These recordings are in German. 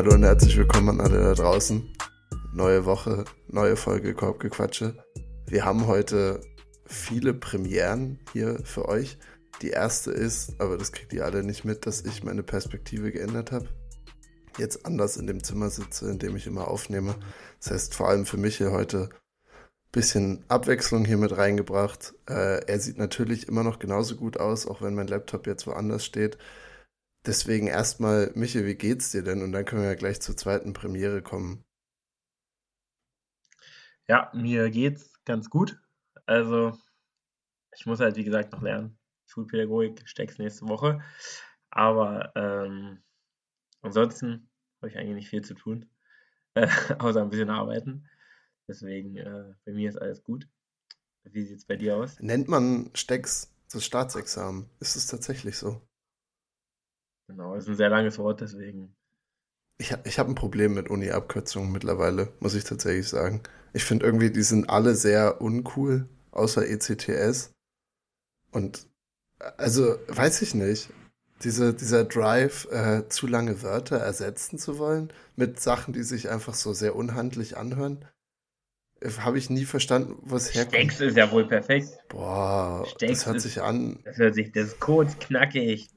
Hallo und herzlich willkommen an alle da draußen. Neue Woche, neue Folge Korbgequatsche. Wir haben heute viele Premieren hier für euch. Die erste ist, aber das kriegt ihr alle nicht mit, dass ich meine Perspektive geändert habe. Jetzt anders in dem Zimmer sitze, in dem ich immer aufnehme. Das heißt, vor allem für mich hier heute bisschen Abwechslung hier mit reingebracht. Äh, er sieht natürlich immer noch genauso gut aus, auch wenn mein Laptop jetzt woanders steht. Deswegen erstmal, Michael, wie geht's dir denn? Und dann können wir ja gleich zur zweiten Premiere kommen. Ja, mir geht's ganz gut. Also, ich muss halt, wie gesagt, noch lernen. Schulpädagogik steckst nächste Woche. Aber ähm, ansonsten habe ich eigentlich nicht viel zu tun, äh, außer ein bisschen arbeiten. Deswegen, äh, bei mir ist alles gut. Wie sieht es bei dir aus? Nennt man Stecks das Staatsexamen? Ist es tatsächlich so? Genau, ist ein sehr langes Wort, deswegen. Ich, ich habe ein Problem mit Uni-Abkürzungen mittlerweile, muss ich tatsächlich sagen. Ich finde irgendwie, die sind alle sehr uncool, außer ECTS. Und also, weiß ich nicht. Diese, dieser Drive, äh, zu lange Wörter ersetzen zu wollen mit Sachen, die sich einfach so sehr unhandlich anhören, habe ich nie verstanden, was herkommt. Stecks ist ja wohl perfekt. Boah, Stecks das hört ist, sich an. Das hört sich, das ist kurz, knackig.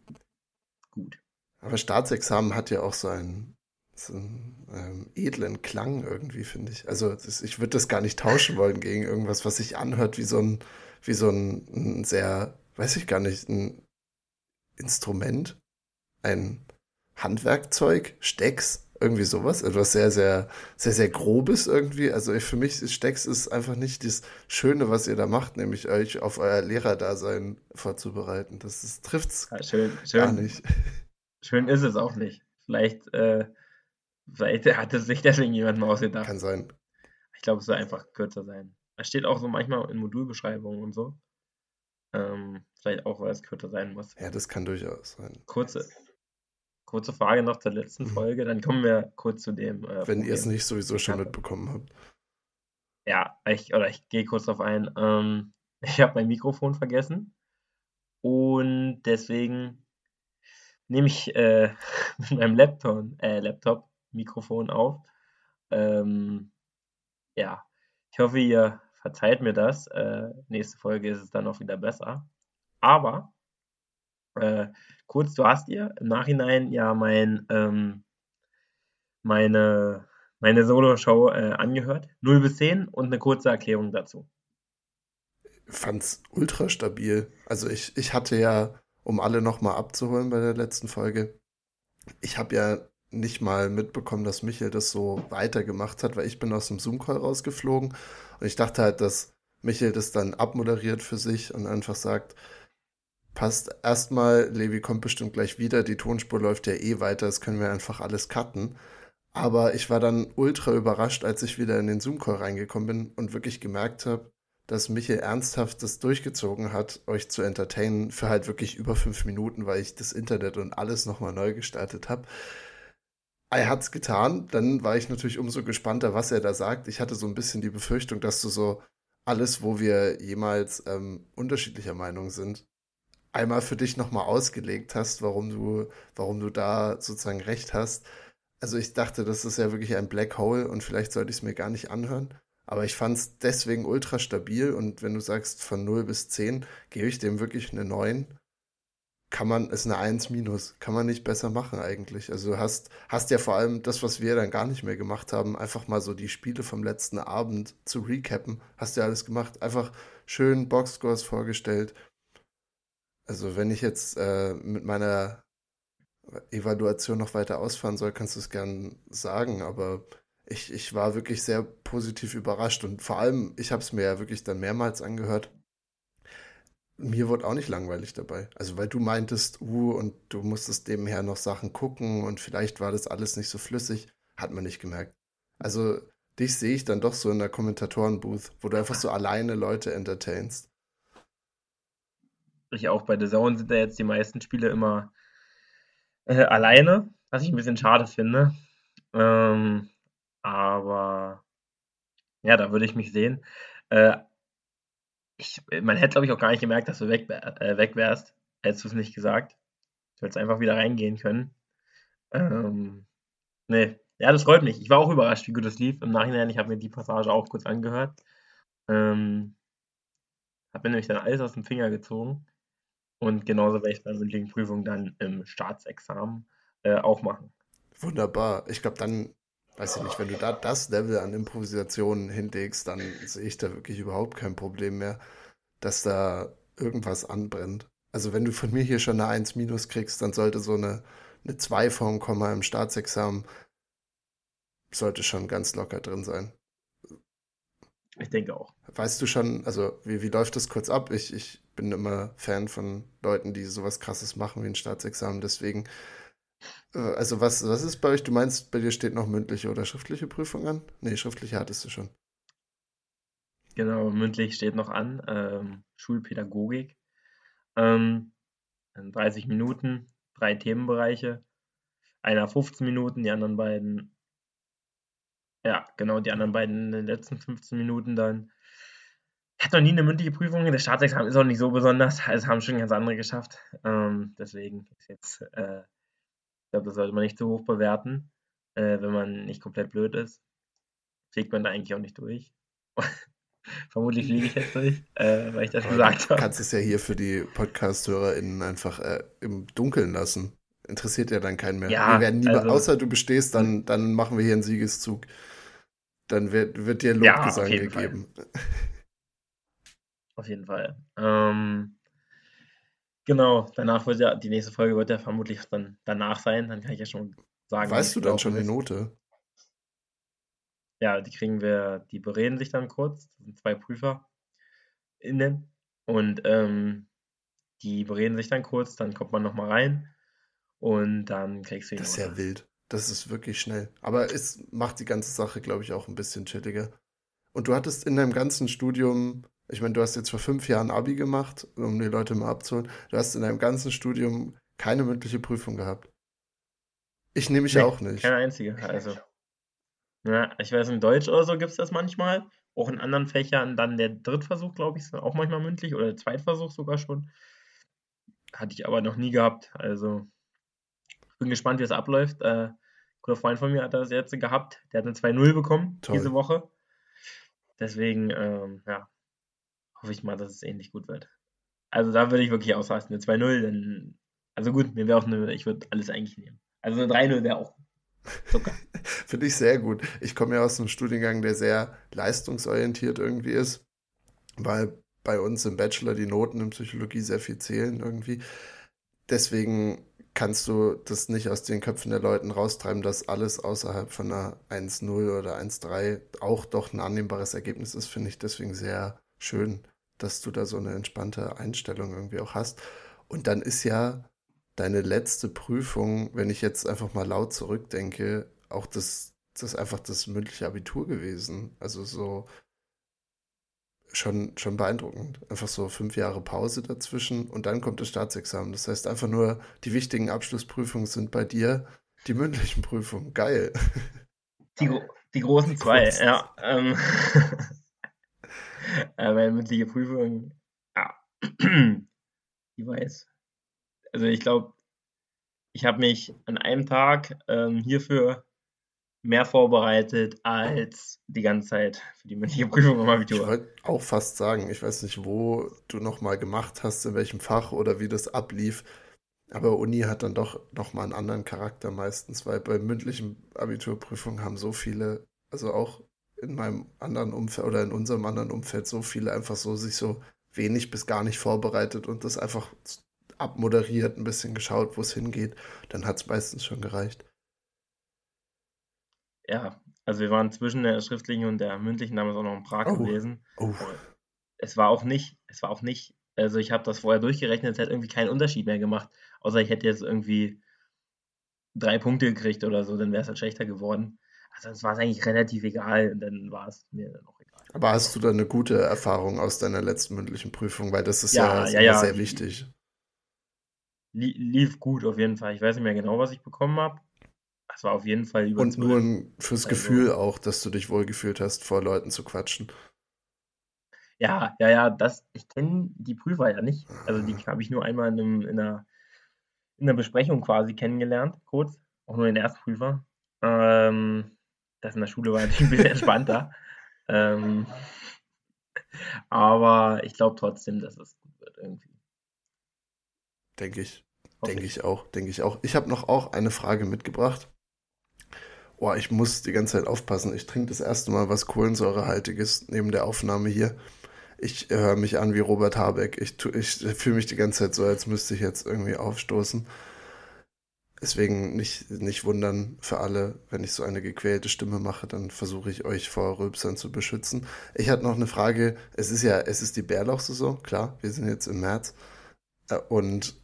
Gut. Aber Staatsexamen hat ja auch so einen, so einen ähm, edlen Klang irgendwie, finde ich. Also das, ich würde das gar nicht tauschen wollen gegen irgendwas, was sich anhört wie so ein, wie so ein, ein sehr, weiß ich gar nicht, ein Instrument, ein Handwerkzeug, Stecks, irgendwie sowas. Etwas sehr, sehr, sehr, sehr Grobes irgendwie. Also ich, für mich ist Stecks ist einfach nicht das Schöne, was ihr da macht, nämlich euch auf euer Lehrerdasein vorzubereiten. Das, das trifft es ja, schön, schön, gar nicht. Schön ist es auch nicht. Vielleicht, äh, vielleicht hat es sich deswegen jemand mal ausgedacht. Kann sein. Ich glaube, es soll einfach kürzer sein. Es steht auch so manchmal in Modulbeschreibungen und so. Ähm, vielleicht auch, weil es kürzer sein muss. Ja, das kann durchaus sein. Kurze, kurze Frage noch zur letzten mhm. Folge, dann kommen wir kurz zu dem. Äh, Wenn ihr es nicht sowieso schon mitbekommen habt. Ja, ich, oder ich gehe kurz darauf ein. Ähm, ich habe mein Mikrofon vergessen und deswegen nehme ich äh, mit meinem Laptop, äh, Laptop Mikrofon auf. Ähm, ja, ich hoffe, ihr verzeiht mir das. Äh, nächste Folge ist es dann auch wieder besser. Aber äh, kurz, du hast dir im Nachhinein ja mein, ähm, meine, meine Solo-Show äh, angehört. 0 bis 10 und eine kurze Erklärung dazu. Fand's ultra stabil. Also ich, ich hatte ja, um alle nochmal abzuholen bei der letzten Folge, ich habe ja nicht mal mitbekommen, dass Michael das so weitergemacht hat, weil ich bin aus dem Zoom-Call rausgeflogen und ich dachte halt, dass Michael das dann abmoderiert für sich und einfach sagt, passt erstmal, Levi kommt bestimmt gleich wieder, die Tonspur läuft ja eh weiter, das können wir einfach alles cutten. Aber ich war dann ultra überrascht, als ich wieder in den Zoom-Call reingekommen bin und wirklich gemerkt habe, dass Michael ernsthaft das durchgezogen hat, euch zu entertainen für halt wirklich über fünf Minuten, weil ich das Internet und alles nochmal neu gestartet habe. Er hat's getan, dann war ich natürlich umso gespannter, was er da sagt. Ich hatte so ein bisschen die Befürchtung, dass du so alles, wo wir jemals ähm, unterschiedlicher Meinung sind, einmal für dich nochmal ausgelegt hast, warum du, warum du da sozusagen recht hast. Also ich dachte, das ist ja wirklich ein Black Hole und vielleicht sollte ich es mir gar nicht anhören. Aber ich fand es deswegen ultra stabil und wenn du sagst von 0 bis 10, gebe ich dem wirklich eine 9. Kann man, ist eine 1 minus, kann man nicht besser machen eigentlich. Also du hast, hast ja vor allem das, was wir dann gar nicht mehr gemacht haben, einfach mal so die Spiele vom letzten Abend zu recappen, hast du ja alles gemacht. Einfach schön Boxscores vorgestellt, also wenn ich jetzt äh, mit meiner Evaluation noch weiter ausfahren soll, kannst du es gern sagen, aber ich, ich war wirklich sehr positiv überrascht und vor allem, ich habe es mir ja wirklich dann mehrmals angehört. Mir wurde auch nicht langweilig dabei. Also weil du meintest, uh, und du musstest nebenher noch Sachen gucken und vielleicht war das alles nicht so flüssig, hat man nicht gemerkt. Also dich sehe ich dann doch so in der Kommentatorenbooth, wo du einfach so alleine Leute entertainst ich auch bei The Zone sind ja jetzt die meisten Spiele immer äh, alleine, was ich ein bisschen schade finde. Ähm, aber ja, da würde ich mich sehen. Äh, ich, man hätte, glaube ich, auch gar nicht gemerkt, dass du weg, äh, weg wärst, hättest du es nicht gesagt. Du hättest einfach wieder reingehen können. Ähm, Ne, ja, das freut mich. Ich war auch überrascht, wie gut das lief. Im Nachhinein, ich habe mir die Passage auch kurz angehört. Ähm, habe mir nämlich dann alles aus dem Finger gezogen. Und genauso werde ich es bei der mündlichen Prüfung dann im Staatsexamen äh, auch machen. Wunderbar. Ich glaube, dann, weiß ich nicht, wenn du da das Level an Improvisation hinlegst, dann sehe ich da wirklich überhaupt kein Problem mehr, dass da irgendwas anbrennt. Also wenn du von mir hier schon eine 1 minus kriegst, dann sollte so eine, eine 2 vorm Komma im Staatsexamen sollte schon ganz locker drin sein. Ich denke auch. Weißt du schon, also wie, wie läuft das kurz ab? Ich, ich bin immer Fan von Leuten, die sowas krasses machen wie ein Staatsexamen. Deswegen, also was, was ist bei euch? Du meinst, bei dir steht noch mündliche oder schriftliche Prüfung an? Nee, schriftliche hattest du schon. Genau, mündlich steht noch an. Ähm, Schulpädagogik. Ähm, 30 Minuten, drei Themenbereiche. Einer 15 Minuten, die anderen beiden ja, genau, die anderen beiden in den letzten 15 Minuten dann. Ich hatte noch nie eine mündliche Prüfung. Das Staatsexamen ist auch nicht so besonders. Also haben schon ganz andere geschafft. Ähm, deswegen ist jetzt, äh, glaube, das sollte man nicht zu hoch bewerten, äh, wenn man nicht komplett blöd ist. Fliegt man da eigentlich auch nicht durch. Vermutlich fliege ich jetzt durch, äh, weil ich das Aber gesagt habe. Du kannst es ja hier für die Podcast-HörerInnen einfach äh, im Dunkeln lassen. Interessiert ja dann keinen mehr. Ja, wir werden nie, also, außer du bestehst, dann, dann machen wir hier einen Siegeszug. Dann wird, wird dir ja, Lobgesang jeden gegeben. Fall. Auf jeden Fall. Ähm, genau, danach wird ja, die nächste Folge wird ja vermutlich dann danach sein. Dann kann ich ja schon sagen. Weißt du dann schon die. Note? Ja, die kriegen wir, die bereden sich dann kurz. Das sind zwei PrüferInnen. Und ähm, die bereden sich dann kurz, dann kommt man nochmal rein und dann kriegst du die Das ist Note. ja wild. Das ist wirklich schnell. Aber es macht die ganze Sache, glaube ich, auch ein bisschen chilliger. Und du hattest in deinem ganzen Studium, ich meine, du hast jetzt vor fünf Jahren Abi gemacht, um die Leute mal abzuholen. Du hast in deinem ganzen Studium keine mündliche Prüfung gehabt. Ich nehme mich Nee, auch nicht. keine einzige. Also, ja, ich weiß, in Deutsch oder so gibt es das manchmal. Auch in anderen Fächern dann der Drittversuch, glaube ich, ist auch manchmal mündlich oder der Zweitversuch sogar schon. Hatte ich aber noch nie gehabt. Also, ich bin gespannt, wie es abläuft. Äh, ein guter Freund von mir hat das jetzt gehabt. Der hat eine 2-0 bekommen Toll. diese Woche. Deswegen, ähm, ja, hoffe ich mal, dass es ähnlich gut wird. Also, da würde ich wirklich ausrasten. Eine 2-0, dann, also gut, mir wäre auch eine, ich würde alles eigentlich nehmen. Also, eine 3-0 wäre auch. Finde ich sehr gut. Ich komme ja aus einem Studiengang, der sehr leistungsorientiert irgendwie ist, weil bei uns im Bachelor die Noten in Psychologie sehr viel zählen irgendwie. Deswegen kannst du das nicht aus den Köpfen der Leuten raustreiben, dass alles außerhalb von einer 1-0 oder 1-3 auch doch ein annehmbares Ergebnis ist, finde ich deswegen sehr schön, dass du da so eine entspannte Einstellung irgendwie auch hast. Und dann ist ja deine letzte Prüfung, wenn ich jetzt einfach mal laut zurückdenke, auch das, das ist einfach das mündliche Abitur gewesen. Also so schon, schon beeindruckend. Einfach so fünf Jahre Pause dazwischen und dann kommt das Staatsexamen. Das heißt einfach nur, die wichtigen Abschlussprüfungen sind bei dir die mündlichen Prüfungen. Geil. Die, die großen zwei, ja. Ähm, äh, meine mündliche Prüfung, ja, ich weiß. Also ich glaube, ich habe mich an einem Tag ähm, hierfür mehr vorbereitet als die ganze Zeit für die mündliche Prüfung Ich Abitur. wollte auch fast sagen, ich weiß nicht, wo du nochmal gemacht hast, in welchem Fach oder wie das ablief. Aber Uni hat dann doch nochmal einen anderen Charakter meistens, weil bei mündlichen Abiturprüfungen haben so viele, also auch in meinem anderen Umfeld oder in unserem anderen Umfeld, so viele einfach so sich so wenig bis gar nicht vorbereitet und das einfach abmoderiert, ein bisschen geschaut, wo es hingeht. Dann hat es meistens schon gereicht. Ja, also wir waren zwischen der schriftlichen und der mündlichen damals auch noch in Prag Oh. gewesen. Oh, Es war auch nicht, es war auch nicht, also ich habe das vorher durchgerechnet, es hätte irgendwie keinen Unterschied mehr gemacht, außer ich hätte jetzt irgendwie drei Punkte gekriegt oder so, dann wäre es halt schlechter geworden. Also es war eigentlich relativ egal und dann war es mir dann auch egal. aber hast du da eine gute Erfahrung aus deiner letzten mündlichen Prüfung? Weil das ist Ja, ja, ja, sehr wichtig. Lie lief gut auf jeden Fall. Ich weiß nicht mehr genau, was ich bekommen habe. Es war auf jeden Fall über Und 12. nur fürs Also- Gefühl auch, dass du dich wohlgefühlt hast, vor Leuten zu quatschen. Ja, ja, ja, das, ich kenne die Prüfer ja nicht. Also die habe ich nur einmal in, einem, in, einer, in einer Besprechung quasi kennengelernt, kurz. Auch nur den Erstprüfer. Ähm, das in der Schule war natürlich ein bisschen entspannter. ähm, aber ich glaube trotzdem, dass es gut wird irgendwie. Denke ich. Denke ich auch, denke ich auch. Ich habe noch auch eine Frage mitgebracht. Oh, ich muss die ganze Zeit aufpassen. Ich trinke das erste Mal was Kohlensäurehaltiges neben der Aufnahme hier. Ich höre mich an wie Robert Habeck. Ich, ich fühle mich die ganze Zeit so, als müsste ich jetzt irgendwie aufstoßen. Deswegen nicht, nicht wundern für alle, wenn ich so eine gequälte Stimme mache, dann versuche ich euch vor Rülpsern zu beschützen. Ich hatte noch eine Frage. Es ist ja, es ist die Bärlauchsaison, klar, wir sind jetzt im März. Äh, und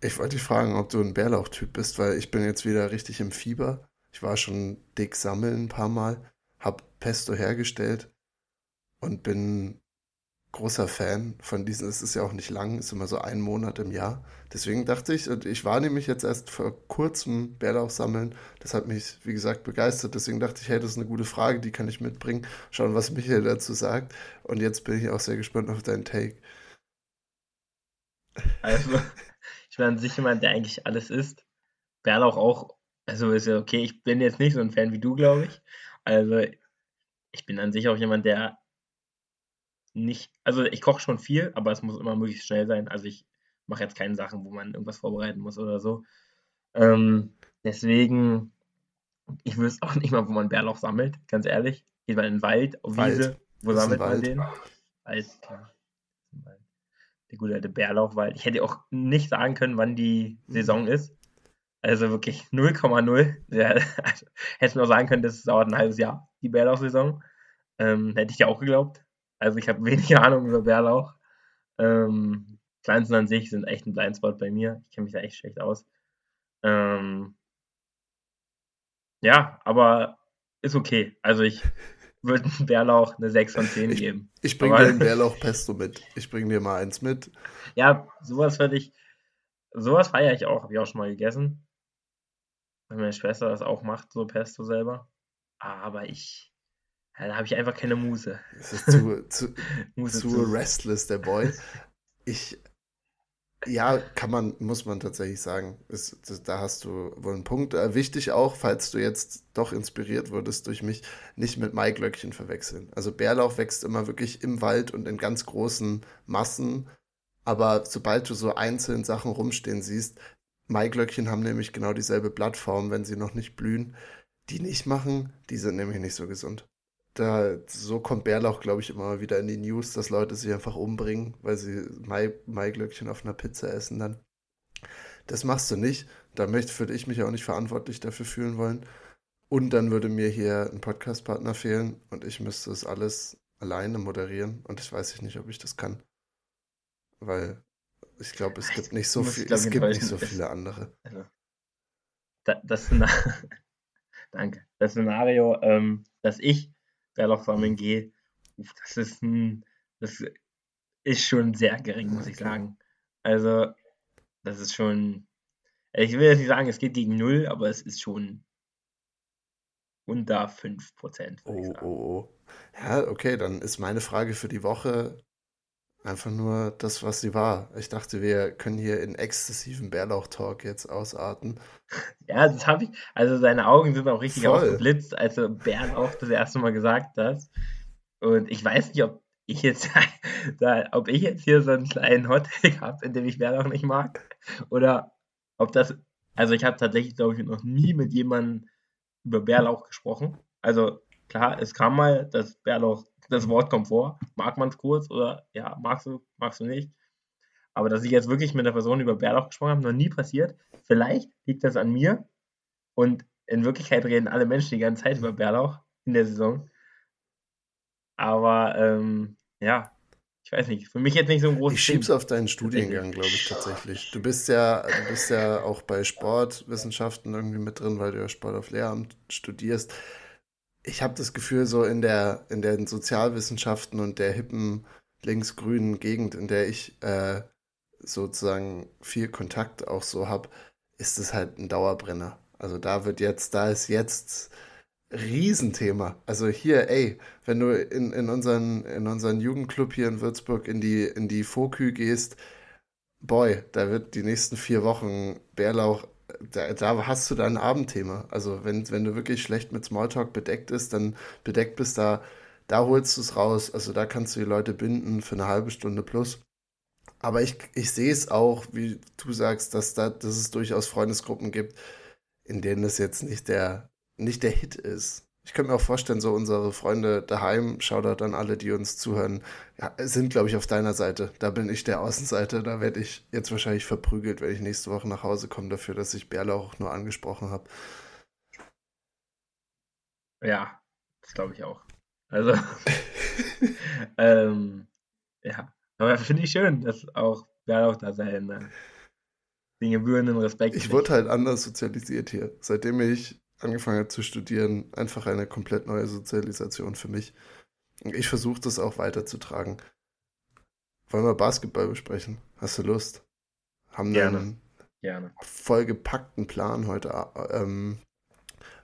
ich wollte dich fragen, ob du ein Bärlauchtyp bist, weil ich bin jetzt wieder richtig im Fieber. Ich war schon dick sammeln ein paar Mal, hab Pesto hergestellt und bin großer Fan von diesen. Es ist ja auch nicht lang, ist immer so ein Monat im Jahr. Deswegen dachte ich, und ich war nämlich jetzt erst vor kurzem Bärlauch sammeln. Das hat mich, wie gesagt, begeistert. Deswegen dachte ich, hey, das ist eine gute Frage, die kann ich mitbringen. Schauen, was Michael dazu sagt. Und jetzt bin ich auch sehr gespannt auf deinen Take. Also, ich bin an sich jemand, der eigentlich alles isst. Bärlauch auch. Also ist ja okay, ich bin jetzt nicht so ein Fan wie du, glaube ich. Also, ich bin an sich auch jemand, der nicht, also ich koche schon viel, aber es muss immer möglichst schnell sein. Also ich mache jetzt keine Sachen, wo man irgendwas vorbereiten muss oder so. Ähm, deswegen, ich wüsste auch nicht mal, wo man Bärlauch sammelt, ganz ehrlich. Geht mal in den Wald, auf Wald. Wiese, wo das sammelt man den? Wald, klar. Der gute alte Bärlauchwald. Ich hätte auch nicht sagen können, wann die mhm. Saison ist. Also wirklich 0,0. Ja, hätte nur sagen können, das dauert ein halbes Jahr, die Bärlauchsaison. Ähm, hätte ich ja auch geglaubt. Also ich habe wenig Ahnung über Bärlauch. Ähm, Pflanzen an sich sind echt ein Blindspot bei mir. Ich kenne mich da echt schlecht aus. Ähm, ja, aber ist okay. Also ich würde Bärlauch eine 6 von 10 geben. Ich bringe dir ein Bärlauch-Pesto mit. Ich bringe dir mal eins mit. Ja, sowas würde ich, sowas feiere ich auch. Habe ich auch schon mal gegessen. Weil meine Schwester das auch macht, so Pesto selber. Aber ich, ja, da habe ich einfach keine Muse. Das ist zu, zu, zu restless, der Boy. Ich, ja, kann man, muss man tatsächlich sagen. Ist, da hast du wohl einen Punkt. Äh, wichtig auch, falls du jetzt doch inspiriert wurdest durch mich, nicht mit Maiglöckchen verwechseln. Also Bärlauch wächst immer wirklich im Wald und in ganz großen Massen. Aber sobald du so einzeln Sachen rumstehen siehst, Maiglöckchen haben nämlich genau dieselbe Blattform, wenn sie noch nicht blühen. Die nicht machen, die sind nämlich nicht so gesund da, so kommt Bärlauch, glaube ich, immer wieder in die News, dass Leute sich einfach umbringen, weil sie Mai, Maiglöckchen auf einer Pizza essen dann. Das machst du nicht. Da möchte würde ich mich auch nicht verantwortlich dafür fühlen wollen. Und dann würde mir hier ein Podcastpartner fehlen und ich müsste es alles alleine moderieren und ich weiß nicht, ob ich das kann. Weil ich glaube, es gibt nicht so viel, es gibt nicht so viele andere. Also, das, Danke. Das Szenario, ähm, dass ich Bärlauch sammeln gehe, das ist ein, das ist schon sehr gering, muss ich sagen. Also, das ist schon, ich will jetzt nicht sagen, es geht gegen null, aber es ist schon unter 5%. Oh, oh, oh. Ja, okay, dann ist meine Frage für die Woche einfach nur das, was sie war. Ich dachte, wir können hier in exzessiven Bärlauch-Talk jetzt ausarten. Ja, das habe ich. Also seine Augen sind auch richtig Voll. aufgeblitzt, als du Bärlauch das erste Mal gesagt hast. Und ich weiß nicht, ob ich jetzt, da, ob ich jetzt hier so einen kleinen Hottag habe, in dem ich Bärlauch nicht mag. Oder ob das. Also ich habe tatsächlich, glaube ich, noch nie mit jemandem über Bärlauch gesprochen. Also klar, es kam mal, dass Bärlauch das Wort kommt vor. Mag man es kurz oder ja, magst du, magst du nicht. Aber dass ich jetzt wirklich mit einer Person über Bärlauch gesprochen habe, noch nie passiert. Vielleicht liegt das an mir. Und in Wirklichkeit reden alle Menschen die ganze Zeit über Bärlauch in der Saison. Aber ähm, ja, ich weiß nicht, für mich jetzt nicht so ein großes Ich schieb's Ding. auf deinen Studiengang, glaube ich, tatsächlich. Du bist ja, du bist ja auch bei Sportwissenschaften irgendwie mit drin, weil du ja Sport auf Lehramt studierst ich habe das Gefühl, so in der, in den Sozialwissenschaften und der hippen linksgrünen Gegend, in der ich äh, sozusagen viel Kontakt auch so habe, ist es halt ein Dauerbrenner. Also da wird jetzt, da ist jetzt Riesenthema. Also hier, ey, wenn du in, in, unseren, in unseren Jugendclub hier in Würzburg in die, in die Fokü gehst, boy, da wird die nächsten vier Wochen Bärlauch da, da hast du dein Abendthema. Also wenn, wenn du wirklich schlecht mit Smalltalk bedeckt ist, dann bedeckt bist da, da holst du es raus. Also da kannst du die Leute binden für eine halbe Stunde plus. Aber ich, ich sehe es auch, wie du sagst, dass, da, dass es durchaus Freundesgruppen gibt, in denen das jetzt nicht der, nicht der Hit ist. Ich könnte mir auch vorstellen, so unsere Freunde daheim, Shoutout an alle, die uns zuhören, ja, sind, glaube ich, auf deiner Seite. Da bin ich der Außenseite. Da werde ich jetzt wahrscheinlich verprügelt, wenn ich nächste Woche nach Hause komme, dafür, dass ich Bärlauch nur angesprochen habe. Ja, das glaube ich auch. Also, ähm, ja, aber finde ich schön, dass auch Bärlauch da seine den gebührenden Respekt. Ich wurde halt anders sozialisiert hier. Seitdem ich angefangen habe zu studieren, einfach eine komplett neue Sozialisation für mich. Und ich versuche das auch weiterzutragen. Wollen wir Basketball besprechen? Hast du Lust? Haben Gerne. einen Gerne. vollgepackten Plan heute. Ähm,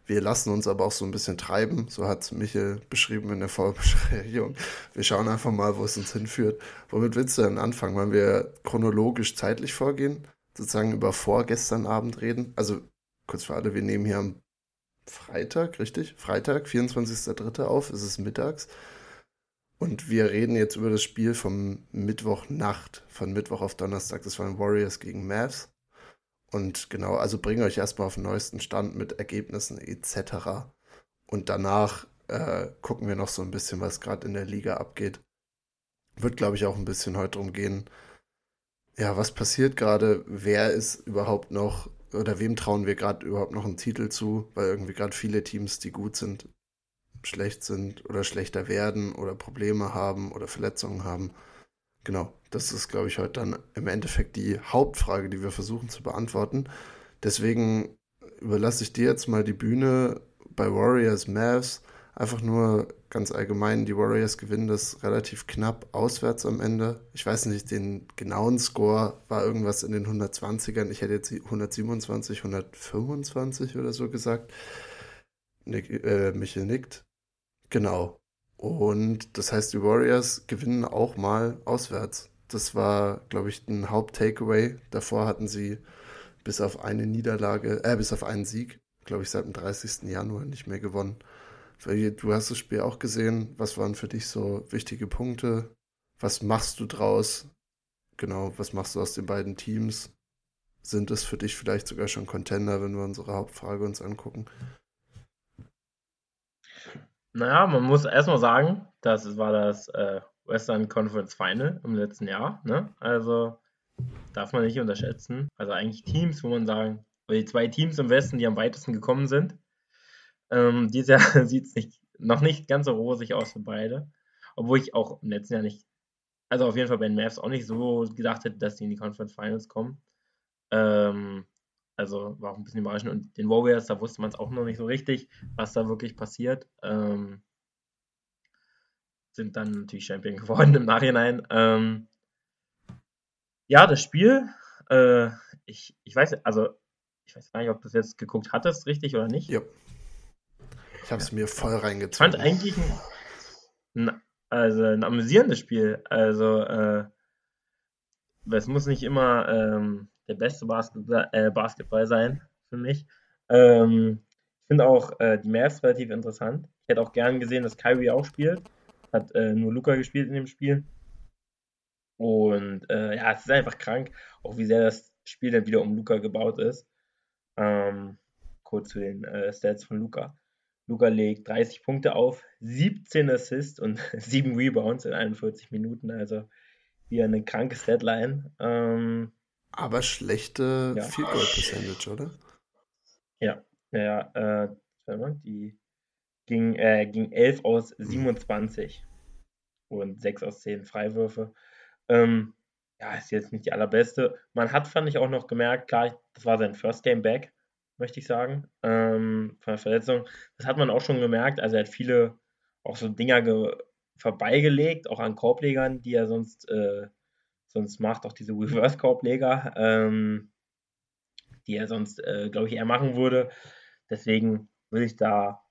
wir lassen uns aber auch so ein bisschen treiben. So hat es Michel beschrieben in der Vorbesprechung. Wir schauen einfach mal, wo es uns hinführt. Womit willst du denn anfangen? Wollen wir chronologisch zeitlich vorgehen? Sozusagen über vorgestern Abend reden? Also kurz für alle, wir nehmen hier am Freitag, richtig? Freitag, 24.03. auf, es ist mittags. Und wir reden jetzt über das Spiel vom Mittwochnacht, von Mittwoch auf Donnerstag. Das waren Warriors gegen Mavs. Und genau, also bringe euch erstmal auf den neuesten Stand mit Ergebnissen etc. Und danach äh, gucken wir noch so ein bisschen, was gerade in der Liga abgeht. Wird, glaube ich, auch ein bisschen heute darum gehen, ja, was passiert gerade? Wer ist überhaupt noch oder wem trauen wir gerade überhaupt noch einen Titel zu, weil irgendwie gerade viele Teams, die gut sind, schlecht sind oder schlechter werden oder Probleme haben oder Verletzungen haben. Genau, das ist, glaube ich, heute dann im Endeffekt die Hauptfrage, die wir versuchen zu beantworten. Deswegen überlasse ich dir jetzt mal die Bühne bei Warriors Mavs. Einfach nur ganz allgemein, die Warriors gewinnen das relativ knapp auswärts am Ende. Ich weiß nicht, den genauen Score war irgendwas in den 120ern. Ich hätte jetzt 127, 125 oder so gesagt. Nick, äh, Michel nickt. Genau. Und das heißt, die Warriors gewinnen auch mal auswärts. Das war, glaube ich, ein Haupt-Takeaway. Davor hatten sie bis auf eine Niederlage, äh, bis auf einen Sieg, glaube ich, seit dem 30. Januar nicht mehr gewonnen. Du hast das Spiel auch gesehen. Was waren für dich so wichtige Punkte? Was machst du draus? Genau, was machst du aus den beiden Teams? Sind es für dich vielleicht sogar schon Contender, wenn wir unsere Hauptfrage uns angucken? Naja, man muss erstmal sagen, das war das äh, Western Conference Final im letzten Jahr. Ne? Also darf man nicht unterschätzen. Also eigentlich Teams, wo man sagen, die zwei Teams im Westen, die am weitesten gekommen sind. Ähm, dieses Jahr sieht es nicht, noch nicht ganz so rosig aus für beide. Obwohl ich auch im letzten Jahr nicht, also auf jeden Fall bei den Mavs auch nicht so gedacht hätte, dass die in die Conference Finals kommen. Ähm, also war auch ein bisschen überraschend. Und den Warriors, da wusste man es auch noch nicht so richtig, was da wirklich passiert. Ähm, sind dann natürlich Champion geworden im Nachhinein. Ähm, ja, das Spiel, äh, ich, ich weiß, also ich weiß gar nicht, ob du es jetzt geguckt hattest, richtig oder nicht. Ja. Ich habe es mir voll reingezogen. Ich fand eigentlich ein, ein, also ein amüsierendes Spiel. Also, äh, es muss nicht immer ähm, der beste Basketball, äh, Basketball sein für mich. Ähm, ich finde auch äh, die Mavs relativ interessant. Ich hätte auch gern gesehen, dass Kyrie auch spielt. Hat äh, nur Luca gespielt in dem Spiel. Und äh, ja, es ist einfach krank, auch wie sehr das Spiel dann wieder um Luca gebaut ist. Ähm, kurz zu den äh, Stats von Luca. Luca legt 30 Punkte auf, 17 Assists und 7 Rebounds in 41 Minuten. Also wieder eine kranke Deadline. Ähm, Aber schlechte ja. Field Goal Percentage, oder? Ja, ja, äh, die ging, äh, ging 11 aus 27 mhm. und 6 aus 10 Freiwürfe. Ähm, ja, ist jetzt nicht die allerbeste. Man hat, fand ich, auch noch gemerkt, klar, das war sein First Game Back möchte ich sagen, ähm, von der Verletzung. Das hat man auch schon gemerkt. Also er hat viele auch so Dinger vorbeigelegt, auch an Korblegern, die er sonst, äh, sonst macht, auch diese Reverse-Korbleger, ähm, die er sonst, äh, glaube ich, eher machen würde. Deswegen würde ich da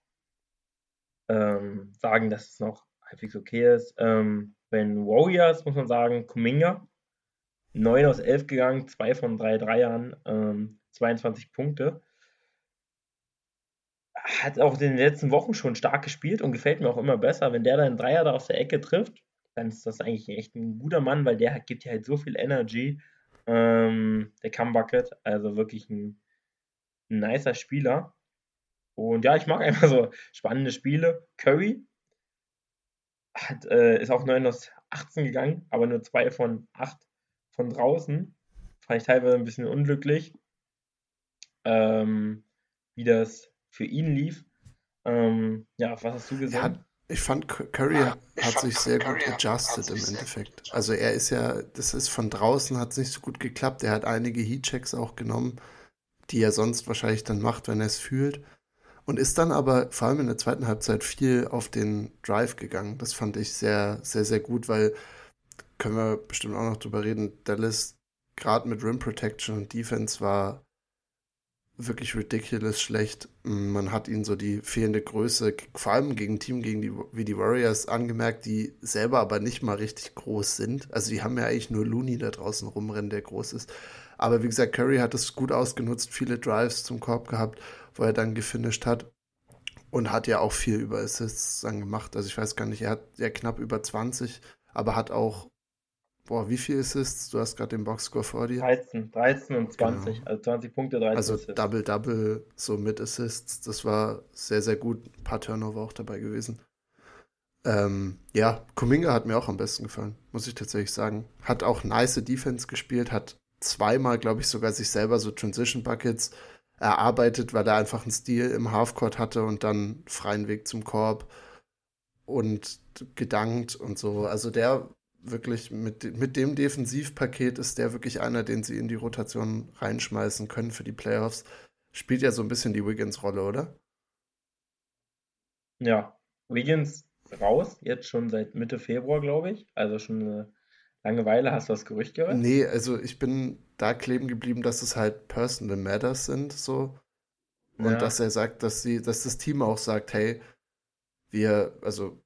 ähm, sagen, dass es noch halbwegs okay ist. Ähm, den Warriors muss man sagen, Kuminga 9 aus 11 gegangen, 2 von 3 Dreiern, ähm, 22 Punkte. Hat auch in den letzten Wochen schon stark gespielt und gefällt mir auch immer besser. Wenn der dann Dreier da aus der Ecke trifft, dann ist das eigentlich echt ein guter Mann, weil der gibt ja halt so viel Energy. Ähm, der Bucket, also wirklich ein, ein nicer Spieler. Und ja, ich mag einfach so spannende Spiele. Curry hat, äh, ist auch 9 aus 18 gegangen, aber nur 2 von 8 von draußen. Fand ich teilweise ein bisschen unglücklich, ähm, wie das für ihn lief. Ähm, ja, was hast du gesehen? Ja, ich fand, Curry ja, ich hat fand sich sehr Curry gut adjusted im Endeffekt. Also er ist ja, das ist von draußen, hat es nicht so gut geklappt. Er hat einige Heatchecks auch genommen, die er sonst wahrscheinlich dann macht, wenn er es fühlt. Und ist dann aber vor allem in der zweiten Halbzeit viel auf den Drive gegangen. Das fand ich sehr, sehr, sehr gut, weil können wir bestimmt auch noch drüber reden. Dallas gerade mit Rim Protection und Defense war wirklich ridiculous schlecht. Man hat ihnen so die fehlende Größe, vor allem gegen ein Team gegen die, wie die Warriors, angemerkt, die selber aber nicht mal richtig groß sind. Also die haben ja eigentlich nur Looney da draußen rumrennen, der groß ist. Aber wie gesagt, Curry hat es gut ausgenutzt, viele Drives zum Korb gehabt, wo er dann gefinisht hat. Und hat ja auch viel über Assists dann gemacht. Also ich weiß gar nicht, er hat ja knapp über 20, aber hat auch Boah, wie viel Assists? Du hast gerade den Boxscore vor dir. 13, 13 und 20. Genau. Also 20 Punkte, 13 Also Double-Double, so mit Assists. Das war sehr, sehr gut. Ein paar Turnover auch dabei gewesen. Ähm, ja, Kuminga hat mir auch am besten gefallen, muss ich tatsächlich sagen. Hat auch nice Defense gespielt, hat zweimal, glaube ich, sogar sich selber so Transition Buckets erarbeitet, weil er einfach einen Stil im Halfcourt hatte und dann freien Weg zum Korb und gedankt und so. Also der wirklich mit, mit dem Defensivpaket ist der wirklich einer, den sie in die Rotation reinschmeißen können für die Playoffs. Spielt ja so ein bisschen die Wiggins-Rolle, oder? Ja, Wiggins raus, jetzt schon seit Mitte Februar, glaube ich. Also schon eine Langeweile. Hast du das Gerücht gehört? Nee, also ich bin da kleben geblieben, dass es halt Personal Matters sind, so. Und ja. dass er sagt, dass sie, dass das Team auch sagt, hey, wir, also